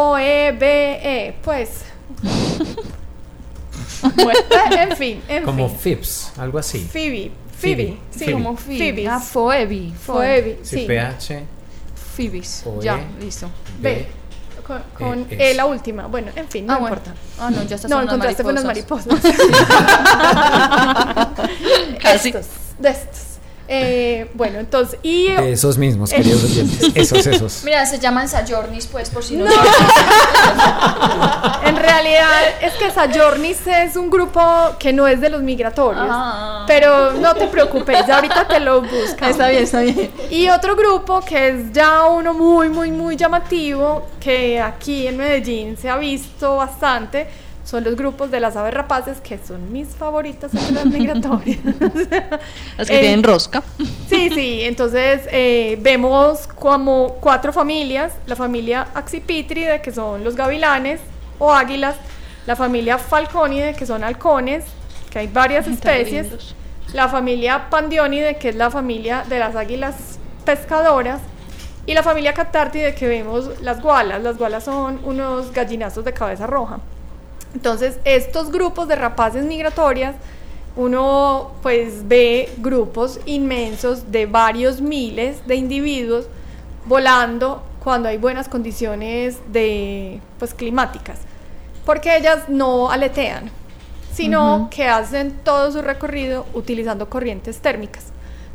P-H-O-E-B-E, pues. bueno, en fin, en Como fin. Algo así. Phoebe, Phoebe, Phoebe, sí, Phoebe. como Phoebe. Phoebe. Ah, Phoebe. Phoebe, Sí, sí. PH, Phoebes. O Ya, E. listo. B. Con, con Eh, E la última. Bueno, en fin, no Ah, importa. Ah, no, ya estás No, encontraste con unas mariposas. Casi. Estos, de estos. Eh, bueno, entonces, y De esos mismos, queridos oyentes. Esos, esos. Mira, se llaman Sayornis, pues, por si no, No. en realidad es que Sayornis es un grupo que no es de los migratorios. Ah. Pero no te preocupes, ya ahorita te lo buscas. Está bien, está bien. Y otro grupo que es ya uno muy, muy, muy llamativo, que aquí en Medellín se ha visto bastante, son los grupos de las aves rapaces, que son mis favoritas entre las migratorias. Las que Eh, tienen rosca. Sí, sí, entonces eh, vemos como cuatro familias, la familia Axipítride, que son los gavilanes o águilas, la familia Falcónide, que son halcones, que hay varias especies, la familia Pandiónide, que es la familia de las águilas pescadoras, y la familia Catártide, que vemos las gualas, las gualas son unos gallinazos de cabeza roja. Entonces, estos grupos de rapaces migratorias, uno pues ve grupos inmensos de varios miles de individuos volando cuando hay buenas condiciones de pues climáticas, porque ellas no aletean, sino Ujú. que hacen todo su recorrido utilizando corrientes térmicas.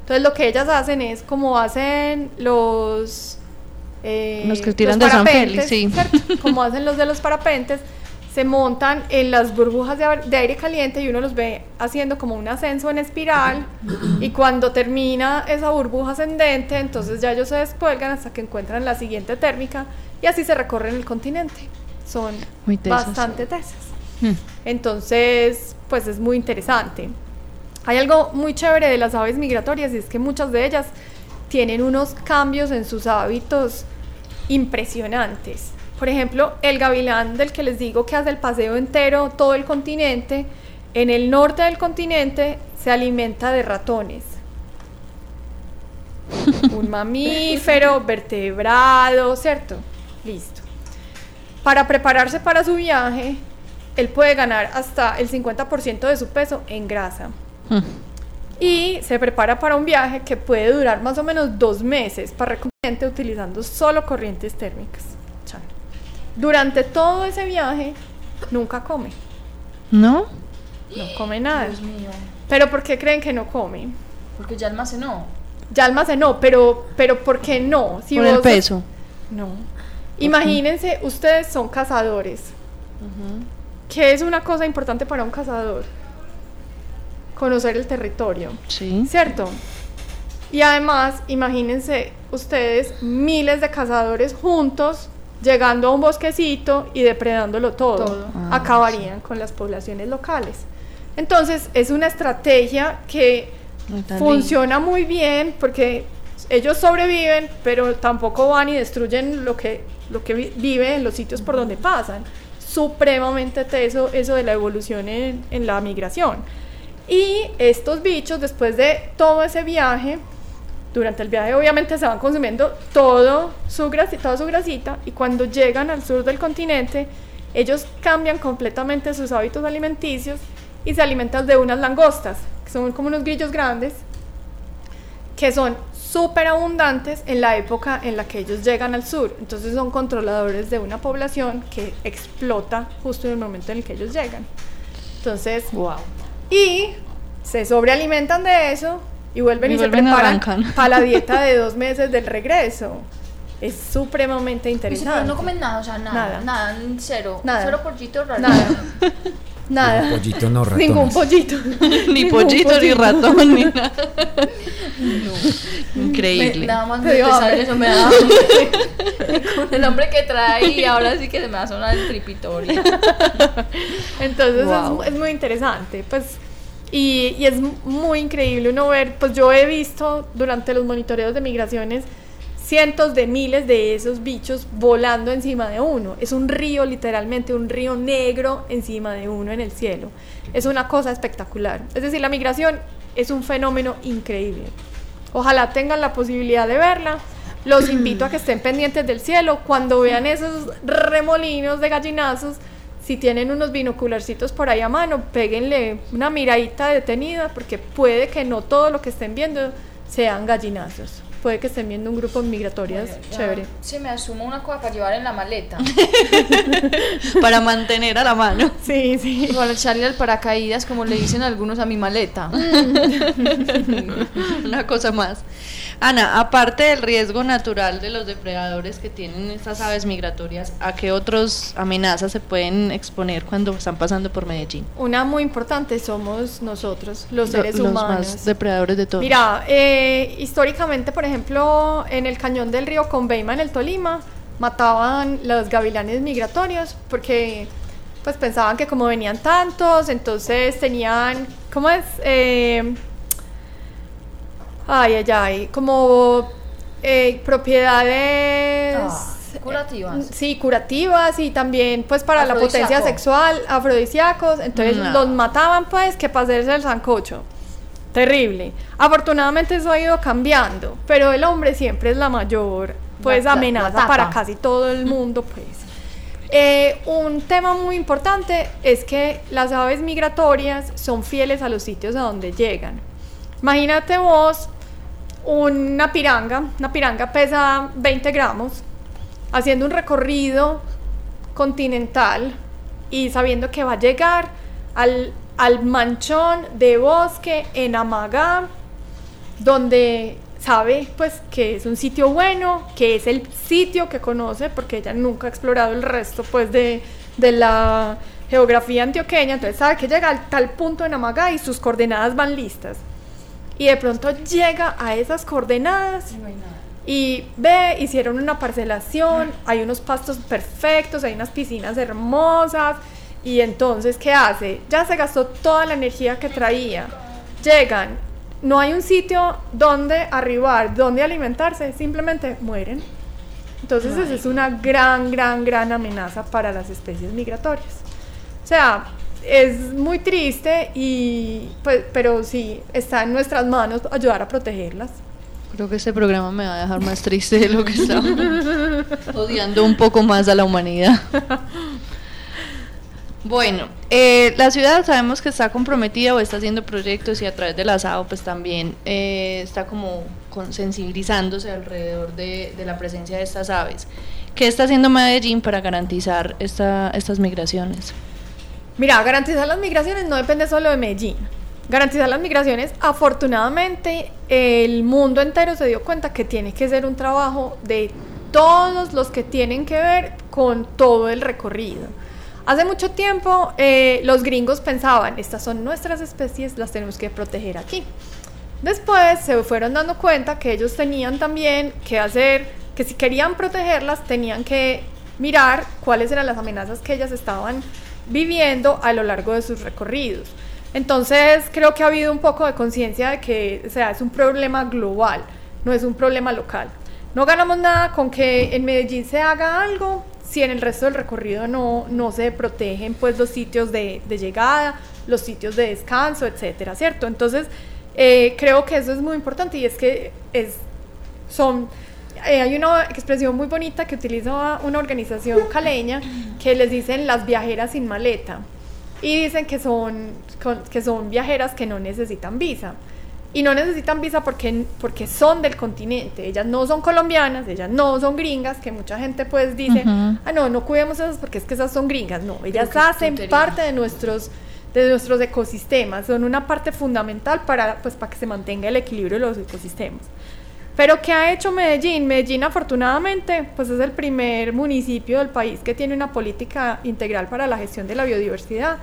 Entonces, lo que ellas hacen es como hacen los eh, Los que tiran de San Félix, sí. ¿cierto? como hacen los de los parapentes, se montan en las burbujas de, aire caliente y uno los ve haciendo como un ascenso en espiral y cuando termina esa burbuja ascendente, entonces ya ellos se descuelgan hasta que encuentran la siguiente térmica y así se recorren el continente. Son Muy bastante tesas. Hmm. Entonces, pues es muy interesante. Hay algo muy chévere de las aves migratorias y es que muchas de ellas tienen unos cambios en sus hábitos impresionantes. Por ejemplo, el gavilán del que les digo que hace el paseo entero todo el continente, en el norte del continente se alimenta de ratones. Un mamífero, vertebrado, ¿cierto? Listo. Para prepararse para su viaje, él puede ganar hasta el 50% de su peso en grasa. Hmm. Y se prepara para un viaje que puede durar más o menos dos meses para recorrer el continente utilizando solo corrientes térmicas. Durante todo ese viaje, nunca come. ¿No? No come nada. Dios mío. ¿Pero por qué creen que no come? Porque ya almacenó. Ya almacenó, pero, pero ¿por qué no? Si Por el peso. No. Imagínense, ustedes son cazadores. ¿Qué es una cosa importante para un cazador? Conocer el territorio. Sí. ¿Cierto? Y además, imagínense ustedes miles de cazadores juntos llegando a un bosquecito y depredándolo todo. Todo. Ah, Acabarían con las poblaciones locales. Entonces, es una estrategia que funciona muy bien porque ellos sobreviven, pero tampoco van y destruyen lo que, lo que vi- vive en los sitios por donde pasan. Supremamente teso eso de la evolución en, en la migración. Y estos bichos, después de todo ese viaje, durante el viaje obviamente se van consumiendo todo su toda su grasita y cuando llegan al sur del continente, ellos cambian completamente sus hábitos alimenticios y se alimentan de unas langostas, que son como unos grillos grandes, que son súper abundantes en la época en la que ellos llegan al sur. Entonces son controladores de una población que explota justo en el momento en el que ellos llegan. Entonces, Wow. y se sobrealimentan de eso y vuelven Y y, vuelven se preparan para la dieta de dos meses del regreso. Es supremamente no, interesante. no comen nada, o sea, nada. Nada. Nada, cero. Nada. Cero pollito raro. Nada. Nada. Pollito no ratones. Ningún pollito. Ni pollito, ni ratón, ni nada. Increíble. Me- nada más de dio pensar eso me da hambre. con el nombre que trae y ahora sí que se me va a sonar el tripitorio. Entonces Wow. es, es muy interesante, pues, y, es muy increíble uno ver, pues yo he visto durante los monitoreos de migraciones cientos de miles de esos bichos volando encima de uno. Es un río, literalmente, un río negro encima de uno en el cielo. Es una cosa espectacular. Es decir, la migración es un fenómeno increíble. Ojalá tengan la posibilidad de verla. Los invito a que estén pendientes del cielo cuando vean esos remolinos de gallinazos. Si tienen unos binocularcitos por ahí a mano, péguenle una miradita detenida porque puede que no todo lo que estén viendo sean gallinazos. Puede que estén viendo un grupo migratorias Ya chévere. Se me asumo una cosa para llevar en la maleta. Para mantener a la mano. Sí, sí. Para echarle al paracaídas, como le dicen algunos a mi maleta. Una cosa más. Ana, aparte del riesgo natural de los depredadores que tienen estas aves migratorias, ¿a qué otras amenazas se pueden exponer cuando están pasando por Medellín? Una muy importante somos nosotros, los Lo- seres los humanos. más depredadores de todos. Mira, eh, históricamente, por ejemplo, en el cañón del río Conveima, en el Tolima, mataban los gavilanes migratorios porque pues pensaban que como venían tantos, entonces tenían, ¿cómo es? Eh, ay, ay, ay, como eh, propiedades... Ah, curativas. Sí, curativas y también pues para la potencia sexual, afrodisíacos, entonces No. los mataban pues que para hacerse el sancocho. Terrible. Afortunadamente eso ha ido cambiando, pero el hombre siempre es la mayor pues La- amenaza la para casi todo el mundo pues. Eh, un tema muy importante es que las aves migratorias son fieles a los sitios a donde llegan. Imagínate vos una piranga, una piranga pesa 20 gramos, haciendo un recorrido continental y sabiendo que va a llegar al, al manchón de bosque en Amagá, donde sabe pues que es un sitio bueno, que es el sitio que conoce, porque ella nunca ha explorado el resto pues de, de la geografía antioqueña, entonces sabe que llega al tal punto en Amagá y sus coordenadas van listas. Y de pronto llega a esas coordenadas y ve, hicieron una parcelación, hay unos pastos perfectos, hay unas piscinas hermosas. Y entonces, ¿qué hace? Ya se gastó toda la energía que traía. Llegan, no hay un sitio donde arribar, donde alimentarse, simplemente mueren. Entonces, esa es una gran, gran, gran amenaza para las especies migratorias. O sea, es muy triste y pues, pero sí está en nuestras manos ayudar a protegerlas. Creo que este programa me va a dejar más triste de lo que estaba. Odiando un poco más a la humanidad. Bueno, eh, la ciudad sabemos que está comprometida o está haciendo proyectos y a través de la SAO pues también eh, está como sensibilizándose alrededor de, la presencia de estas aves. ¿Qué está haciendo Medellín para garantizar esta, estas migraciones? Mira, garantizar las migraciones no depende solo de Medellín. Garantizar las migraciones, afortunadamente, el mundo entero se dio cuenta que tiene que ser un trabajo de todos los que tienen que ver con todo el recorrido. Hace mucho tiempo eh, los gringos pensaban, estas son nuestras especies, las tenemos que proteger aquí. Después se fueron dando cuenta que ellos tenían también que hacer, que si querían protegerlas tenían que mirar cuáles eran las amenazas que ellas estaban viviendo a lo largo de sus recorridos. Entonces creo que ha habido un poco de conciencia de que sea, es un problema global, no es un problema local. No ganamos nada con que en Medellín se haga algo si en el resto del recorrido no, no se protegen pues los sitios de, llegada, los sitios de descanso, etcétera, ¿cierto? Entonces eh, creo que eso es muy importante y es que es, son eh, hay una expresión muy bonita que utiliza una organización caleña que les dicen las viajeras sin maleta y dicen que son, que son viajeras que no necesitan visa. Y no necesitan visa porque, porque son del continente. Ellas no son colombianas, ellas no son gringas, que mucha gente pues dice, ah, no, no cuidemos esas porque es que esas son gringas. No, ellas hacen parte de nuestros, de nuestros ecosistemas, son una parte fundamental para, pues, para que se mantenga el equilibrio de los ecosistemas. Pero ¿qué ha hecho Medellín? Medellín afortunadamente pues es el primer municipio del país que tiene una política integral para la gestión de la biodiversidad.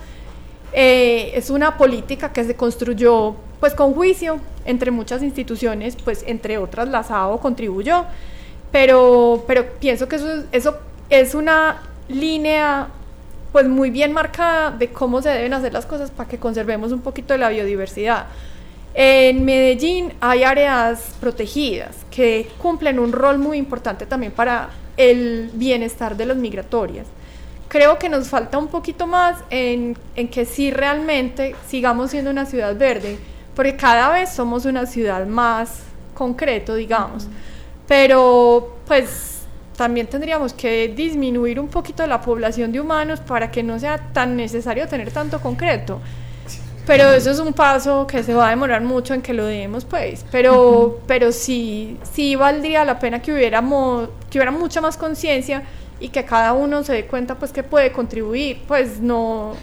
Eh, es una política que se construyó pues con juicio entre muchas instituciones, pues entre otras la SAO contribuyó pero, pero pienso que eso, es una línea pues muy bien marcada de cómo se deben hacer las cosas para que conservemos un poquito de la biodiversidad. En Medellín hay áreas protegidas que cumplen un rol muy importante también para el bienestar de los migratorias. Creo que nos falta un poquito más en, en que sí realmente sigamos siendo una ciudad verde, porque cada vez somos una ciudad más concreto, digamos. Pero pues también tendríamos que disminuir un poquito la población de humanos para que no sea tan necesario tener tanto concreto. Pero eso es un paso que se va a demorar mucho en que lo demos, pues. Pero, pero sí, sí valdría la pena que hubiéramos, que hubiera mucha más conciencia y que cada uno se dé cuenta, pues, que puede contribuir. Pues no,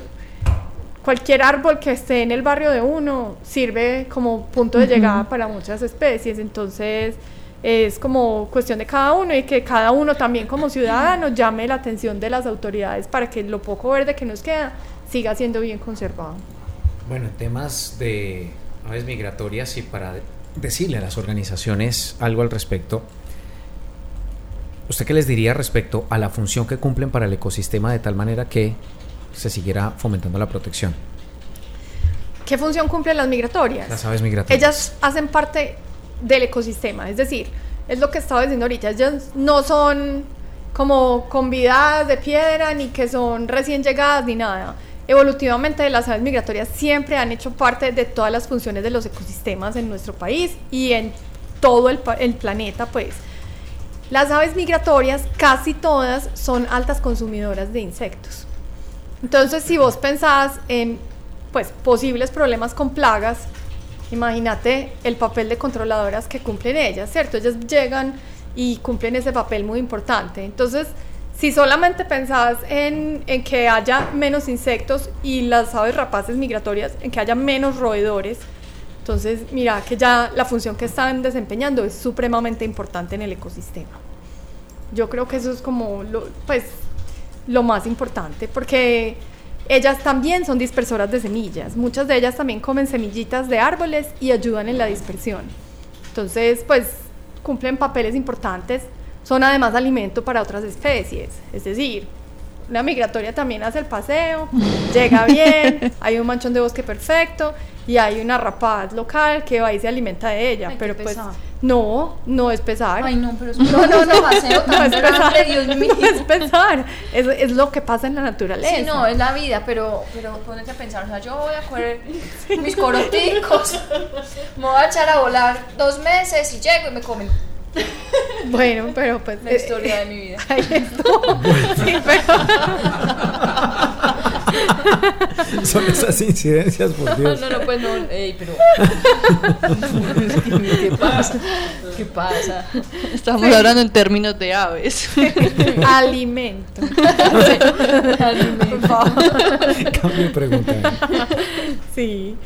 cualquier árbol que esté en el barrio de uno sirve como punto de llegada para muchas especies. Entonces, es como cuestión de cada uno y que cada uno también como ciudadano llame la atención de las autoridades para que lo poco verde que nos queda siga siendo bien conservado. Bueno, en temas de aves migratorias y para decirle a las organizaciones algo al respecto, ¿usted qué les diría respecto a la función que cumplen para el ecosistema de tal manera que se siguiera fomentando la protección? ¿Qué función cumplen las migratorias? Las aves migratorias. Ellas hacen parte del ecosistema. Es decir, es lo que estaba diciendo ahorita, ellas no son como convidadas de piedra, ni que son recién llegadas, ni nada. Evolutivamente las aves migratorias siempre han hecho parte de todas las funciones de los ecosistemas en nuestro país y en todo el, el planeta, pues. Las aves migratorias, casi todas, son altas consumidoras de insectos. Entonces, si vos pensás en pues, posibles problemas con plagas, Imagínate el papel de controladoras que cumplen ellas, ¿cierto? Ellas llegan y cumplen ese papel muy importante. Entonces, si solamente pensás en, en, que haya menos insectos y las aves rapaces migratorias, en que haya menos roedores, entonces mira que ya la función que están desempeñando es supremamente importante en el ecosistema. Yo creo que eso es como lo, pues, lo más importante, porque ellas también son dispersoras de semillas. Muchas de ellas también comen semillitas de árboles y ayudan en la dispersión. Entonces, pues cumplen papeles importantes. Son además alimento para otras especies. Es decir, una migratoria también hace el paseo, llega bien, hay un manchón de bosque perfecto y hay una rapaz local que va y se alimenta de ella. pero pues no, no es pesar. Ay, no, pero es un no, no, no, paseo no es pesar. Dios mío. No es pesar. Es, es, lo que pasa en la naturaleza. Sí, no, es la vida, pero, pero ponete a pensar, o sea, yo voy a coger mis coroticos, me voy a echar a volar dos meses y llego y me comen. Bueno, pero pues. La historia de mi vida. Ahí estuvo. Sí, pero. Son esas incidencias, por Dios. No, no, pues no, ey, pero. ¿Qué pasa? ¿Qué pasa? Estamos hablando en términos de aves. Alimento. Alimento. Cambio de pregunta. Sí.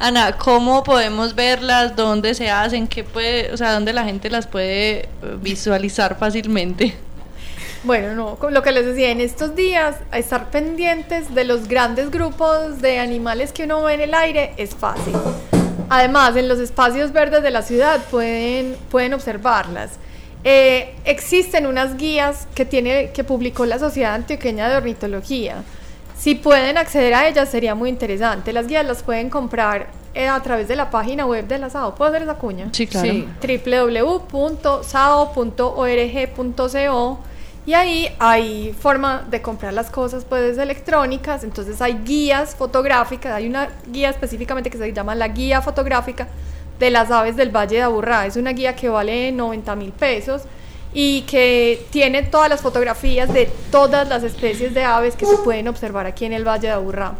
Ana, ¿cómo podemos verlas? ¿Dónde se hacen? ¿Qué puede, o sea, dónde la gente las puede visualizar fácilmente? Bueno, no, lo que les decía, en estos días, estar pendientes de los grandes grupos de animales que uno ve en el aire es fácil. Además, en los espacios verdes de la ciudad pueden, pueden observarlas. Eh, existen unas guías que, tiene, que publicó la Sociedad Antioqueña de Ornitología. Si pueden acceder a ellas sería muy interesante. Las guías las pueden comprar eh, a través de la página web de la SAO. ¿Puedo hacer esa cuña? Sí, claro. Sí. www.sao.org.co y ahí hay forma de comprar las cosas pues electrónicas, entonces hay guías fotográficas, hay una guía específicamente que se llama la guía fotográfica de las aves del Valle de Aburrá, es una guía que vale 90 mil pesos y que tiene todas las fotografías de todas las especies de aves que se pueden observar aquí en el Valle de Aburrá.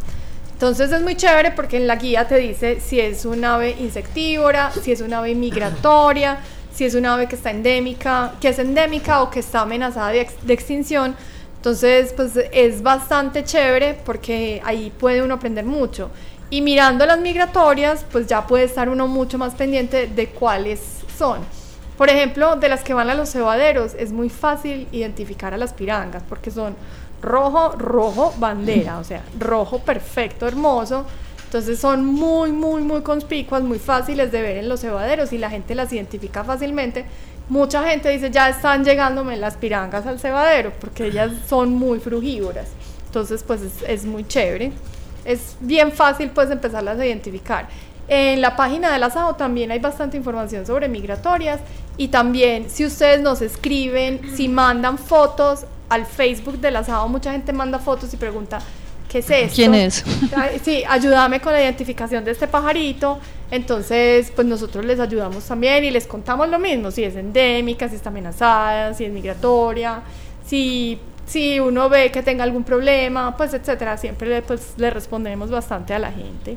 Entonces es muy chévere porque en la guía te dice si es un ave insectívora, si es un ave migratoria, si es una ave que está endémica, que es endémica o que está amenazada de, de extinción. Entonces, pues es bastante chévere porque ahí puede uno aprender mucho. Y mirando las migratorias, pues ya puede estar uno mucho más pendiente de cuáles son. Por ejemplo, de las que van a los cebaderos, es muy fácil identificar a las pirangas porque son rojo, rojo, bandera, o sea, rojo perfecto, hermoso, entonces son muy, muy, muy conspicuas, muy fáciles de ver en los cebaderos y la gente las identifica fácilmente mucha gente dice, ya están llegándome las pirangas al cebadero, porque ellas son muy frugívoras. Entonces, pues es, es muy chévere. Es bien fácil, pues, empezarlas a identificar. En la página del asado también hay bastante información sobre migratorias y también si ustedes nos escriben, si mandan fotos al Facebook del asado, mucha gente manda fotos y pregunta, ¿qué es esto? ¿Quién es? Sí, ayúdame con la identificación de este pajarito. Entonces, pues nosotros les ayudamos también y les contamos lo mismo, si es endémica, si está amenazada, si es migratoria, si, si uno ve que tenga algún problema, pues etcétera. Siempre le, pues, le respondemos bastante a la gente.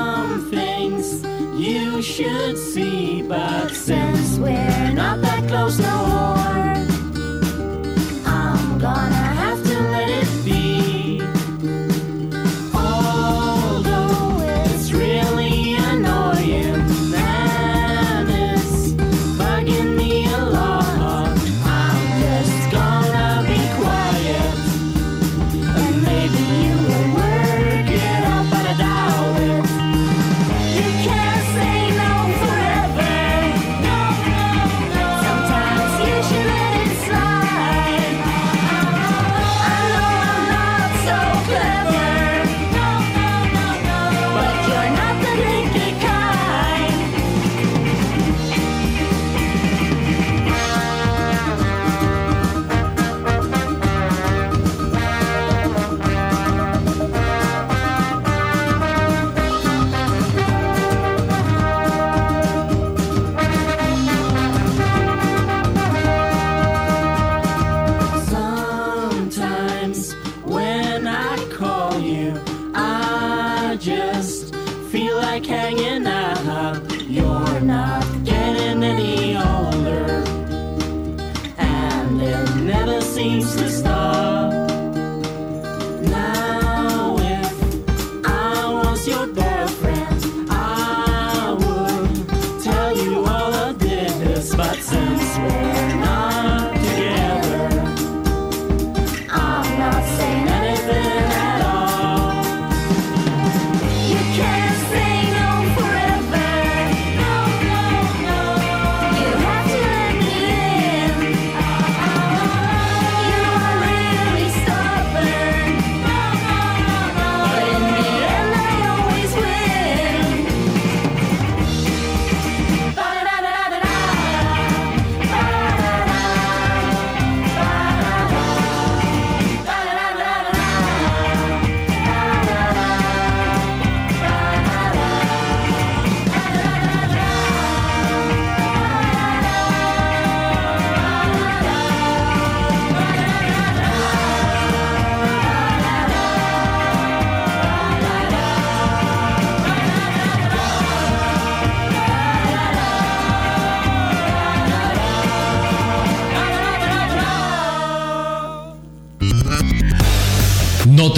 you should see, but since we're not that close no more, I'm gonna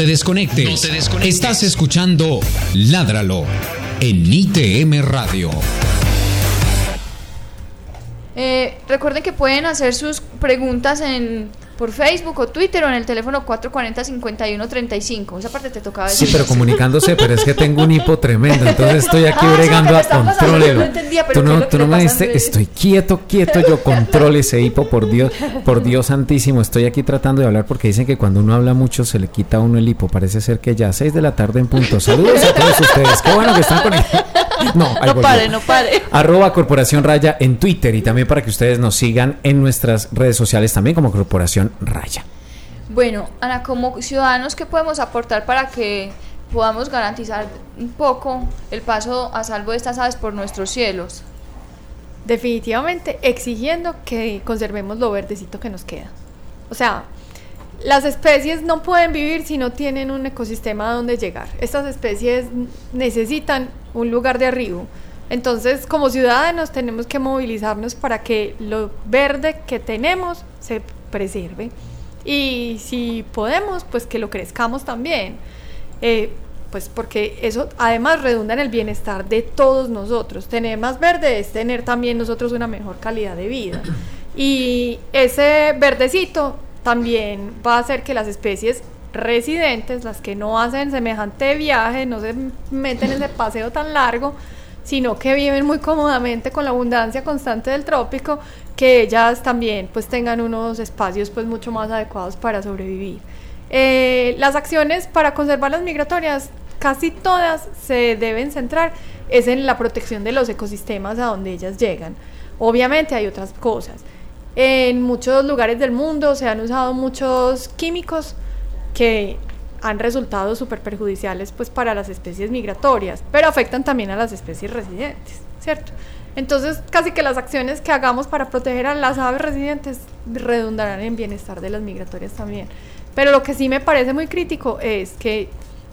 te desconectes. No te desconectes. Estás escuchando Ládralo en ITM Radio. Eh, recuerden que pueden hacer sus preguntas en por Facebook o Twitter o en el teléfono 440-5135. Esa parte te tocaba Sí, decir. pero comunicándose, pero es que tengo un hipo tremendo, entonces estoy aquí Ah, es lo bregando a yo no entendía, pero Tú ¿qué es no, tú no me diste, estoy quieto, quieto, yo controle ese hipo, por Dios, por Dios santísimo, estoy aquí tratando de hablar porque dicen que cuando uno habla mucho se le quita a uno el hipo, parece ser que ya 6 de la tarde en punto. Saludos a todos ustedes, qué bueno que están conectados. No, No pare, no pare. Arroba Corporación Raya en Twitter y también para que ustedes nos sigan en nuestras redes sociales también como Corporación Raya. Bueno, Ana, como ciudadanos, ¿qué podemos aportar para que podamos garantizar un poco el paso a salvo de estas aves por nuestros cielos? Definitivamente exigiendo que conservemos lo verdecito que nos queda. O sea, las especies no pueden vivir si no tienen un ecosistema a donde llegar. Estas especies necesitan un lugar de arribo. Entonces, como ciudadanos tenemos que movilizarnos para que lo verde que tenemos se preserve. Y si podemos, pues que lo crezcamos también. Eh, pues porque eso además redunda en el bienestar de todos nosotros. Tener más verde es tener también nosotros una mejor calidad de vida. Y ese verdecito también va a hacer que las especies residentes, las que no hacen semejante viaje, no se meten en ese paseo tan largo, sino que viven muy cómodamente con la abundancia constante del trópico, que ellas también pues tengan unos espacios pues mucho más adecuados para sobrevivir. Eh, las acciones para conservar las migratorias, casi todas se deben centrar es en la protección de los ecosistemas a donde ellas llegan. Obviamente hay otras cosas. En muchos lugares del mundo se han usado muchos químicos que han resultado súper perjudiciales pues para las especies migratorias, pero afectan también a las especies residentes, ¿cierto? Entonces, casi que las acciones que hagamos para proteger a las aves residentes redundarán en bienestar de las migratorias también. Pero lo que sí me parece muy crítico es que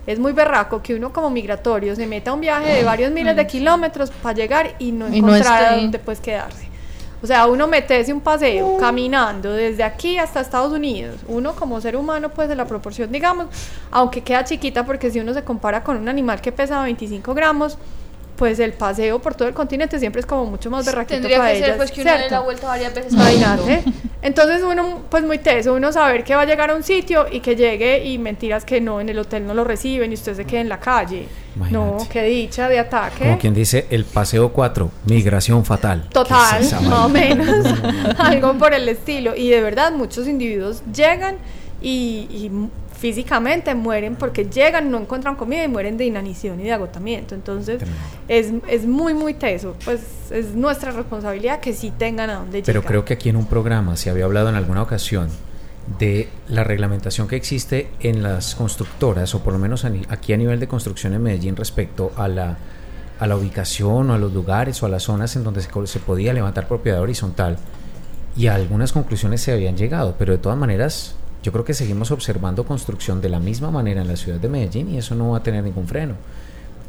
es muy berraco que uno como migratorio se meta a un viaje de varios miles de kilómetros para llegar y no Y no encontrar esté- dónde pues quedarse. O sea, uno metese un paseo caminando desde aquí hasta Estados Unidos. Uno como ser humano, pues de la proporción, digamos, aunque queda chiquita porque si uno se compara con un animal que pesa 25 gramos, pues el paseo por todo el continente siempre es como mucho más berraquito Tendría para que ser ellas, pues que uno dé ¿cierto? la vuelta varias veces. Imagínate. Entonces uno, pues muy teso, uno saber que va a llegar a un sitio y que llegue y mentiras que no, en el hotel no lo reciben y usted se quede en la calle. No, qué dicha de ataque. Como quien dice, el paseo 4, migración fatal. Total, ¿Qué es esa más o menos, algo por el estilo. Y de verdad, muchos individuos llegan y, físicamente mueren porque llegan, no encuentran comida y mueren de inanición y de agotamiento. Entonces, es, es muy, muy teso. Pues es nuestra responsabilidad que sí tengan a dónde Pero llegar. creo que aquí en un programa se había hablado en alguna ocasión de la reglamentación que existe en las constructoras, o por lo menos aquí a nivel de construcción en Medellín respecto a la, a la ubicación o a los lugares o a las zonas en donde se, se podía levantar propiedad horizontal. Y a algunas conclusiones se habían llegado, pero de todas maneras yo creo que seguimos observando construcción de la misma manera en la ciudad de Medellín y eso no va a tener ningún freno.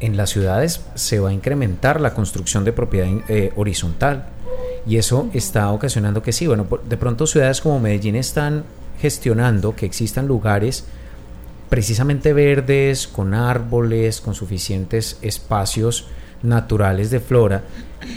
En las ciudades se va a incrementar la construcción de propiedad eh, horizontal y eso está ocasionando que sí, bueno, de pronto ciudades como Medellín están gestionando que existan lugares precisamente verdes, con árboles, con suficientes espacios naturales de flora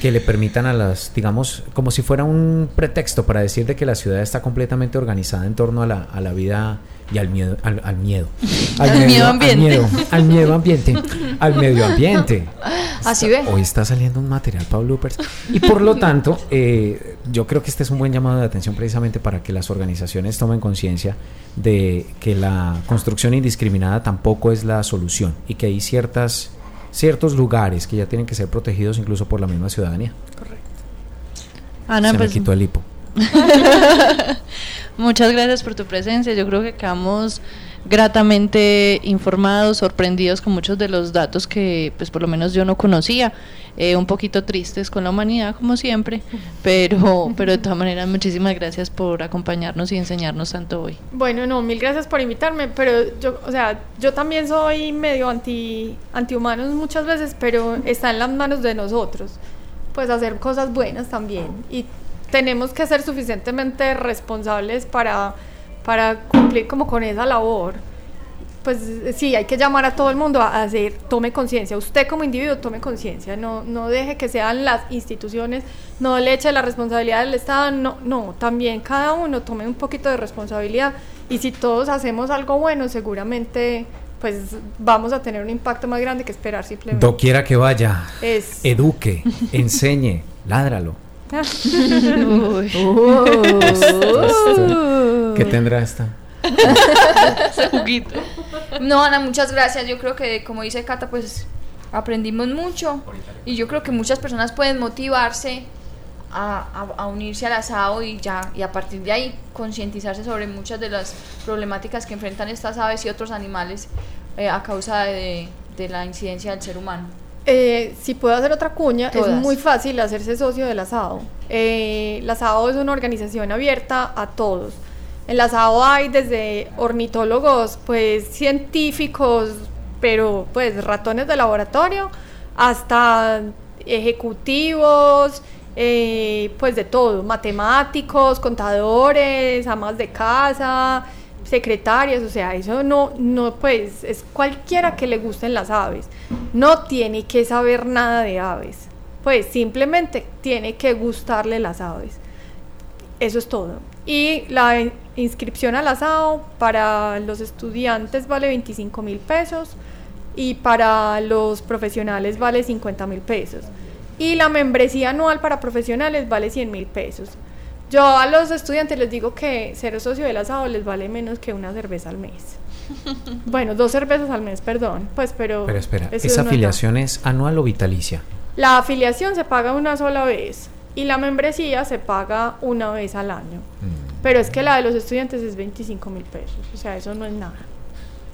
que le permitan a las, digamos, como si fuera un pretexto para decir de que la ciudad está completamente organizada en torno a la, a la vida y al miedo, al, al miedo. Al miedo ambiente. Al miedo, al miedo ambiente, al medio ambiente. Así ve. Hoy está saliendo un material para bloopers. Y por lo tanto, eh, yo creo que este es un buen llamado de atención precisamente para que las organizaciones tomen conciencia de que la construcción indiscriminada tampoco es la solución y que hay ciertas ciertos lugares que ya tienen que ser protegidos incluso por la misma ciudadanía. Ana, Se pues, me quitó el hipo. Muchas gracias por tu presencia. Yo creo que quedamos gratamente informados, sorprendidos con muchos de los datos que, pues, por lo menos yo no conocía. Eh, un poquito tristes con la humanidad, como siempre, pero, pero de todas maneras, muchísimas gracias por acompañarnos y enseñarnos tanto hoy. Bueno, no, mil gracias por invitarme, pero yo, o sea, yo también soy medio anti antihumanos muchas veces, pero está en las manos de nosotros, pues hacer cosas buenas también y tenemos que ser suficientemente responsables para para cumplir como con esa labor. Pues sí, hay que llamar a todo el mundo a hacer, tome conciencia, usted como individuo tome conciencia, no, no deje que sean las instituciones, no le eche la responsabilidad del Estado, no, no, también cada uno tome un poquito de responsabilidad y si todos hacemos algo bueno, seguramente pues vamos a tener un impacto más grande que esperar simplemente. Doquiera que vaya, Es- eduque, enseñe, ládralo. Uy. ¿Qué tendrá esta? No, Ana, muchas gracias. Yo creo que, como dice Cata, pues aprendimos mucho y yo creo que muchas personas pueden motivarse a, a- a unirse al asado y ya y a partir de ahí concientizarse sobre muchas de las problemáticas que enfrentan estas aves y otros animales eh, a causa de, de la incidencia del ser humano. Eh, si puedo hacer otra cuña, Todas. es muy fácil hacerse socio del asado. Eh, el asado es una organización abierta a todos. En el asado hay desde ornitólogos, pues científicos, pero pues ratones de laboratorio, hasta ejecutivos eh, pues de todo, matemáticos, contadores, amas de casa, secretarias, o sea, eso no, no, pues es cualquiera que le gusten las aves. No tiene que saber nada de aves, pues simplemente tiene que gustarle las aves. Eso es todo. Y la inscripción al asado para los estudiantes vale 25 mil pesos y para los profesionales vale 50 mil pesos. Y la membresía anual para profesionales vale 100 mil pesos. Yo a los estudiantes les digo que ser socio del asado les vale menos que una cerveza al mes. Bueno, dos cervezas al mes, perdón. Pues, pero. Pero espera, ¿esa afiliación es anual o vitalicia? la afiliación se paga una sola vez y la membresía se paga una vez al año. Mm. Pero es que la de los estudiantes es 25 mil pesos. O sea, eso no es nada.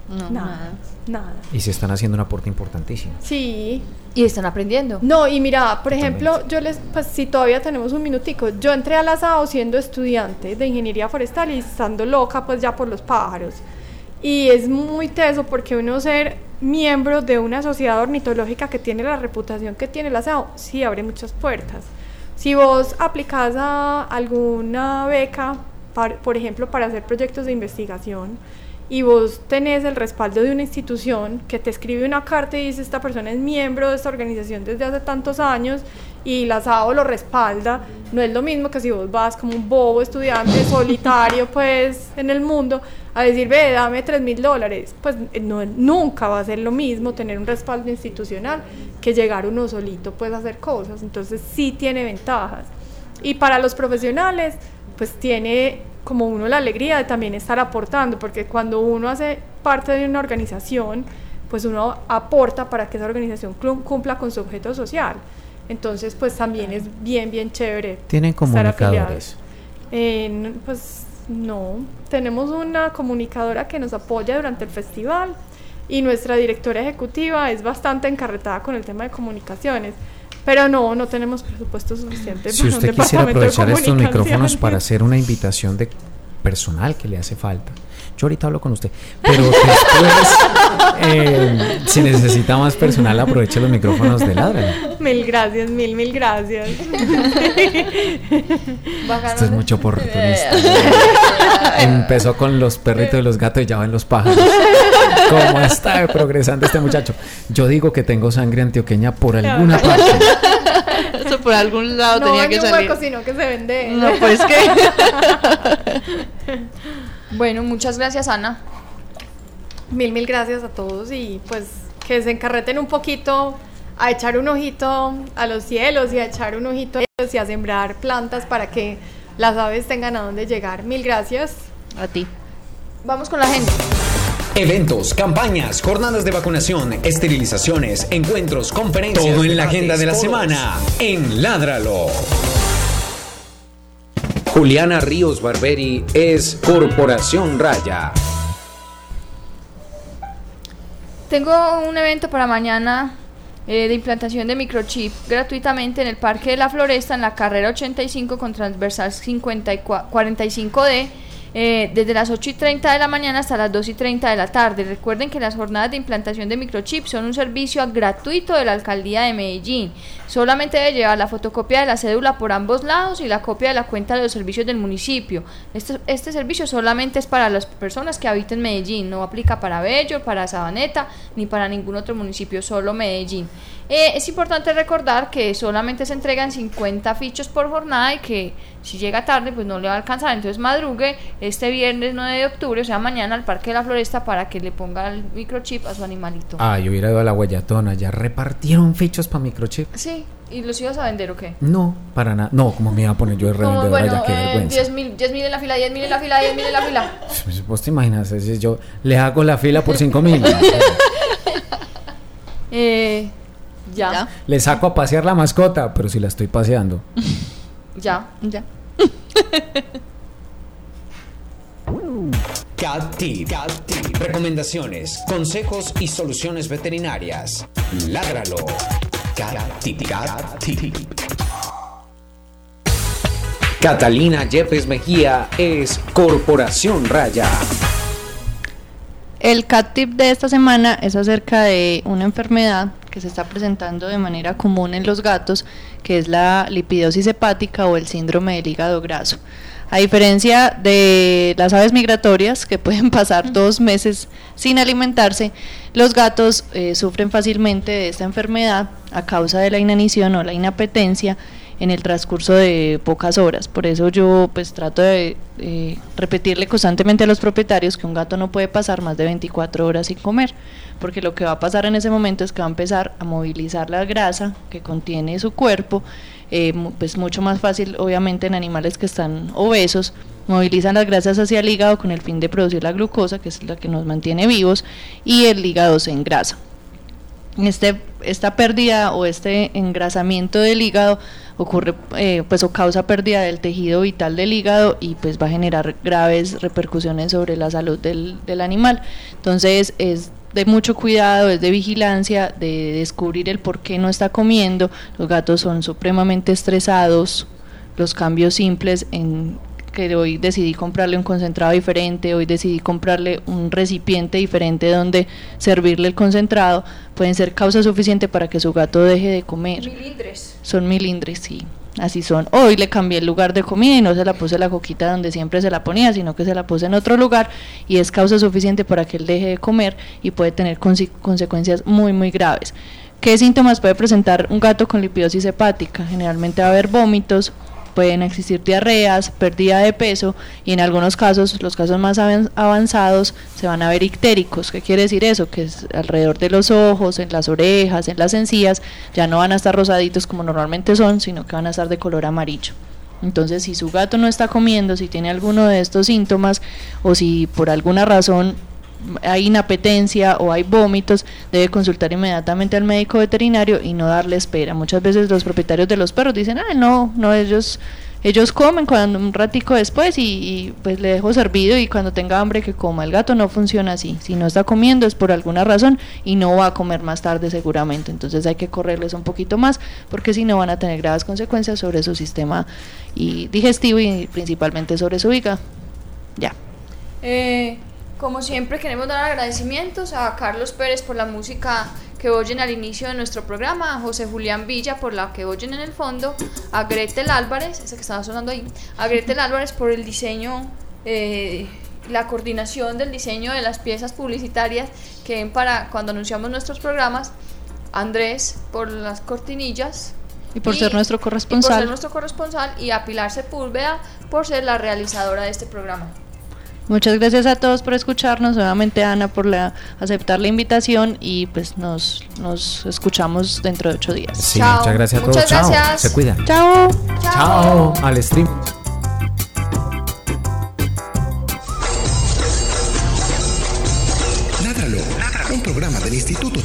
No, nada. Nada. Y se están haciendo un aporte importantísimo. Sí. Y están aprendiendo. No, y mira, por ejemplo, yo les, pues si todavía tenemos un minutico, yo entré al asado siendo estudiante de ingeniería forestal y estando loca pues ya por los pájaros. Y es muy teso porque uno ser miembro de una sociedad ornitológica que tiene la reputación que tiene el asado, sí abre muchas puertas. Si vos aplicás a alguna beca, par- por ejemplo, para hacer proyectos de investigación, y vos tenés el respaldo de una institución que te escribe una carta y dice esta persona es miembro de esta organización desde hace tantos años y la SAO lo respalda, no es lo mismo que si vos vas como un bobo estudiante solitario pues en el mundo a decir, ve, dame tres mil dólares, pues no, nunca va a ser lo mismo tener un respaldo institucional que llegar uno solito pues a hacer cosas, entonces sí tiene ventajas. Y para los profesionales, pues tiene como uno la alegría de también estar aportando, porque cuando uno hace parte de una organización, pues uno aporta para que esa organización cumpla con su objeto social. Entonces, pues también es bien, bien chévere. ¿Tienen estar comunicadores? afiliados. Eh, pues no, tenemos una comunicadora que nos apoya durante el festival y nuestra directora ejecutiva es bastante encarretada con el tema de comunicaciones. Pero no, no tenemos presupuesto suficiente. Si para un usted quisiera aprovechar estos micrófonos para hacer una invitación de personal que le hace falta, yo ahorita hablo con usted, pero después, eh, si necesita más personal, aproveche los micrófonos de ladra. Mil gracias, mil, mil gracias. Esto es mucho oportunista. Empezó con los perritos y los gatos y ya van los pájaros. ¿Cómo está progresando este muchacho? Yo digo que tengo sangre antioqueña por alguna parte. Eso por algún lado no tenía en que un salir. hueco, sino que se vende. No, pues que. Bueno, muchas gracias, Ana. Mil, mil gracias a todos y pues que se encarreten un poquito a echar un ojito a los cielos y a echar un ojito a ellos y a sembrar plantas para que las aves tengan a dónde llegar. Mil gracias. A ti. Vamos con la gente. Eventos, campañas, jornadas de vacunación, esterilizaciones, encuentros, conferencias. Todo en la agenda de la semana en Ládralo. Juliana Ríos Barberi es Corporación Raya. Tengo un evento para mañana eh, de implantación de microchip gratuitamente en el Parque de la Floresta, en la carrera 85 con transversal 54 45D. Eh, desde las 8 y 30 de la mañana hasta las 2 y 30 de la tarde. Recuerden que las jornadas de implantación de microchip son un servicio gratuito de la alcaldía de Medellín. Solamente debe llevar la fotocopia de la cédula por ambos lados y la copia de la cuenta de los servicios del municipio. Este, este servicio solamente es para las personas que habiten Medellín, no aplica para Bello, para Sabaneta ni para ningún otro municipio, solo Medellín. Eh, es importante recordar que solamente se entregan 50 fichos por jornada y que si llega tarde pues no le va a alcanzar, entonces madrugue este viernes 9 de octubre, o sea mañana al Parque de la Floresta para que le ponga el microchip a su animalito. Ah, yo hubiera ido a la Guayatona, ya repartieron fichos para microchip. Sí, ¿y los ibas a vender o qué? No, para nada. No, como me iba a poner yo de bueno, ya, qué eh, vergüenza. 10 mil 10 mil en la fila, 10 mil en la fila, 10 mil en la fila. Vos te imaginas, si yo le hago la fila por 5 mil. Eh, ya, le saco a pasear la mascota, pero si la estoy paseando. ya. Ya. Cat Tip. Recomendaciones, consejos y soluciones veterinarias. Ládralo. Cat Tip. Cat Tip. Catalina Yepes Mejía es Corporación Raya. El cat tip de esta semana es acerca de una enfermedad que se está presentando de manera común en los gatos, que es la lipidosis hepática o el síndrome del hígado graso. A diferencia de las aves migratorias, que pueden pasar dos meses sin alimentarse, los gatos eh, sufren fácilmente de esta enfermedad a causa de la inanición o la inapetencia en el transcurso de pocas horas. Por eso yo pues trato de eh, repetirle constantemente a los propietarios que un gato no puede pasar más de 24 horas sin comer, porque lo que va a pasar en ese momento es que va a empezar a movilizar la grasa que contiene su cuerpo, eh, pues mucho más fácil obviamente en animales que están obesos, movilizan las grasas hacia el hígado con el fin de producir la glucosa, que es la que nos mantiene vivos, y el hígado se engrasa. Este, esta pérdida o este engrasamiento del hígado ocurre eh, pues o causa pérdida del tejido vital del hígado y pues va a generar graves repercusiones sobre la salud del, del animal. Entonces es de mucho cuidado, es de vigilancia, de descubrir el por qué no está comiendo. Los gatos son supremamente estresados, los cambios simples en que hoy decidí comprarle un concentrado diferente, hoy decidí comprarle un recipiente diferente donde servirle el concentrado, pueden ser causa suficiente para que su gato deje de comer. Milindres. Son milindres, sí, así son. Hoy le cambié el lugar de comida y no se la puse la coquita donde siempre se la ponía, sino que se la puse en otro lugar y es causa suficiente para que él deje de comer y puede tener conse- consecuencias muy, muy graves. ¿Qué síntomas puede presentar un gato con lipidosis hepática? Generalmente va a haber vómitos, pueden existir diarreas, pérdida de peso y en algunos casos, los casos más avan- avanzados, se van a ver ictéricos. ¿Qué quiere decir eso? Que es alrededor de los ojos, en las orejas, en las encías, ya no van a estar rosaditos como normalmente son, sino que van a estar de color amarillo. Entonces, si su gato no está comiendo, si tiene alguno de estos síntomas o si por alguna razón hay inapetencia o hay vómitos, debe consultar inmediatamente al médico veterinario y no darle espera. Muchas veces los propietarios de los perros dicen, ah, no, no, ellos, ellos comen cuando un ratico después y, y, pues le dejo servido y cuando tenga hambre que coma. El gato no funciona así. Si no está comiendo es por alguna razón y no va a comer más tarde seguramente. Entonces hay que correrles un poquito más porque si no van a tener graves consecuencias sobre su sistema y digestivo y principalmente sobre su hígado. Ya. Eh, como siempre queremos dar agradecimientos a Carlos Pérez por la música que oyen al inicio de nuestro programa, a José Julián Villa por la que oyen en el fondo, a Gretel Álvarez, esa que estaba sonando ahí, a Gretel Álvarez por el diseño, eh, la coordinación del diseño de las piezas publicitarias que ven para cuando anunciamos nuestros programas, a Andrés por las cortinillas. Y por ser nuestro y por corresponsal. ser nuestro corresponsal y a Pilar Sepúlveda por ser la realizadora de este programa. Muchas gracias a todos por escucharnos, nuevamente Ana por la, aceptar la invitación y pues nos, nos escuchamos dentro de ocho días. Sí, muchas gracias a todos. Muchas Chao. gracias. Se cuidan. Chao. Chao. Al stream. Ládralo, un programa del Instituto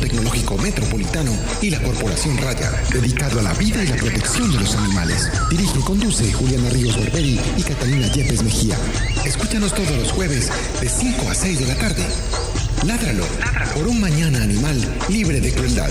Metropolitano y la Corporación Raya, dedicado a la vida y la protección de los animales. Dirige y conduce Juliana Ríos Berberi y Catalina Yepes Mejía. Escúchanos todos los jueves de 5 a 6 de la tarde. Ládralo, por un mañana animal libre de crueldad.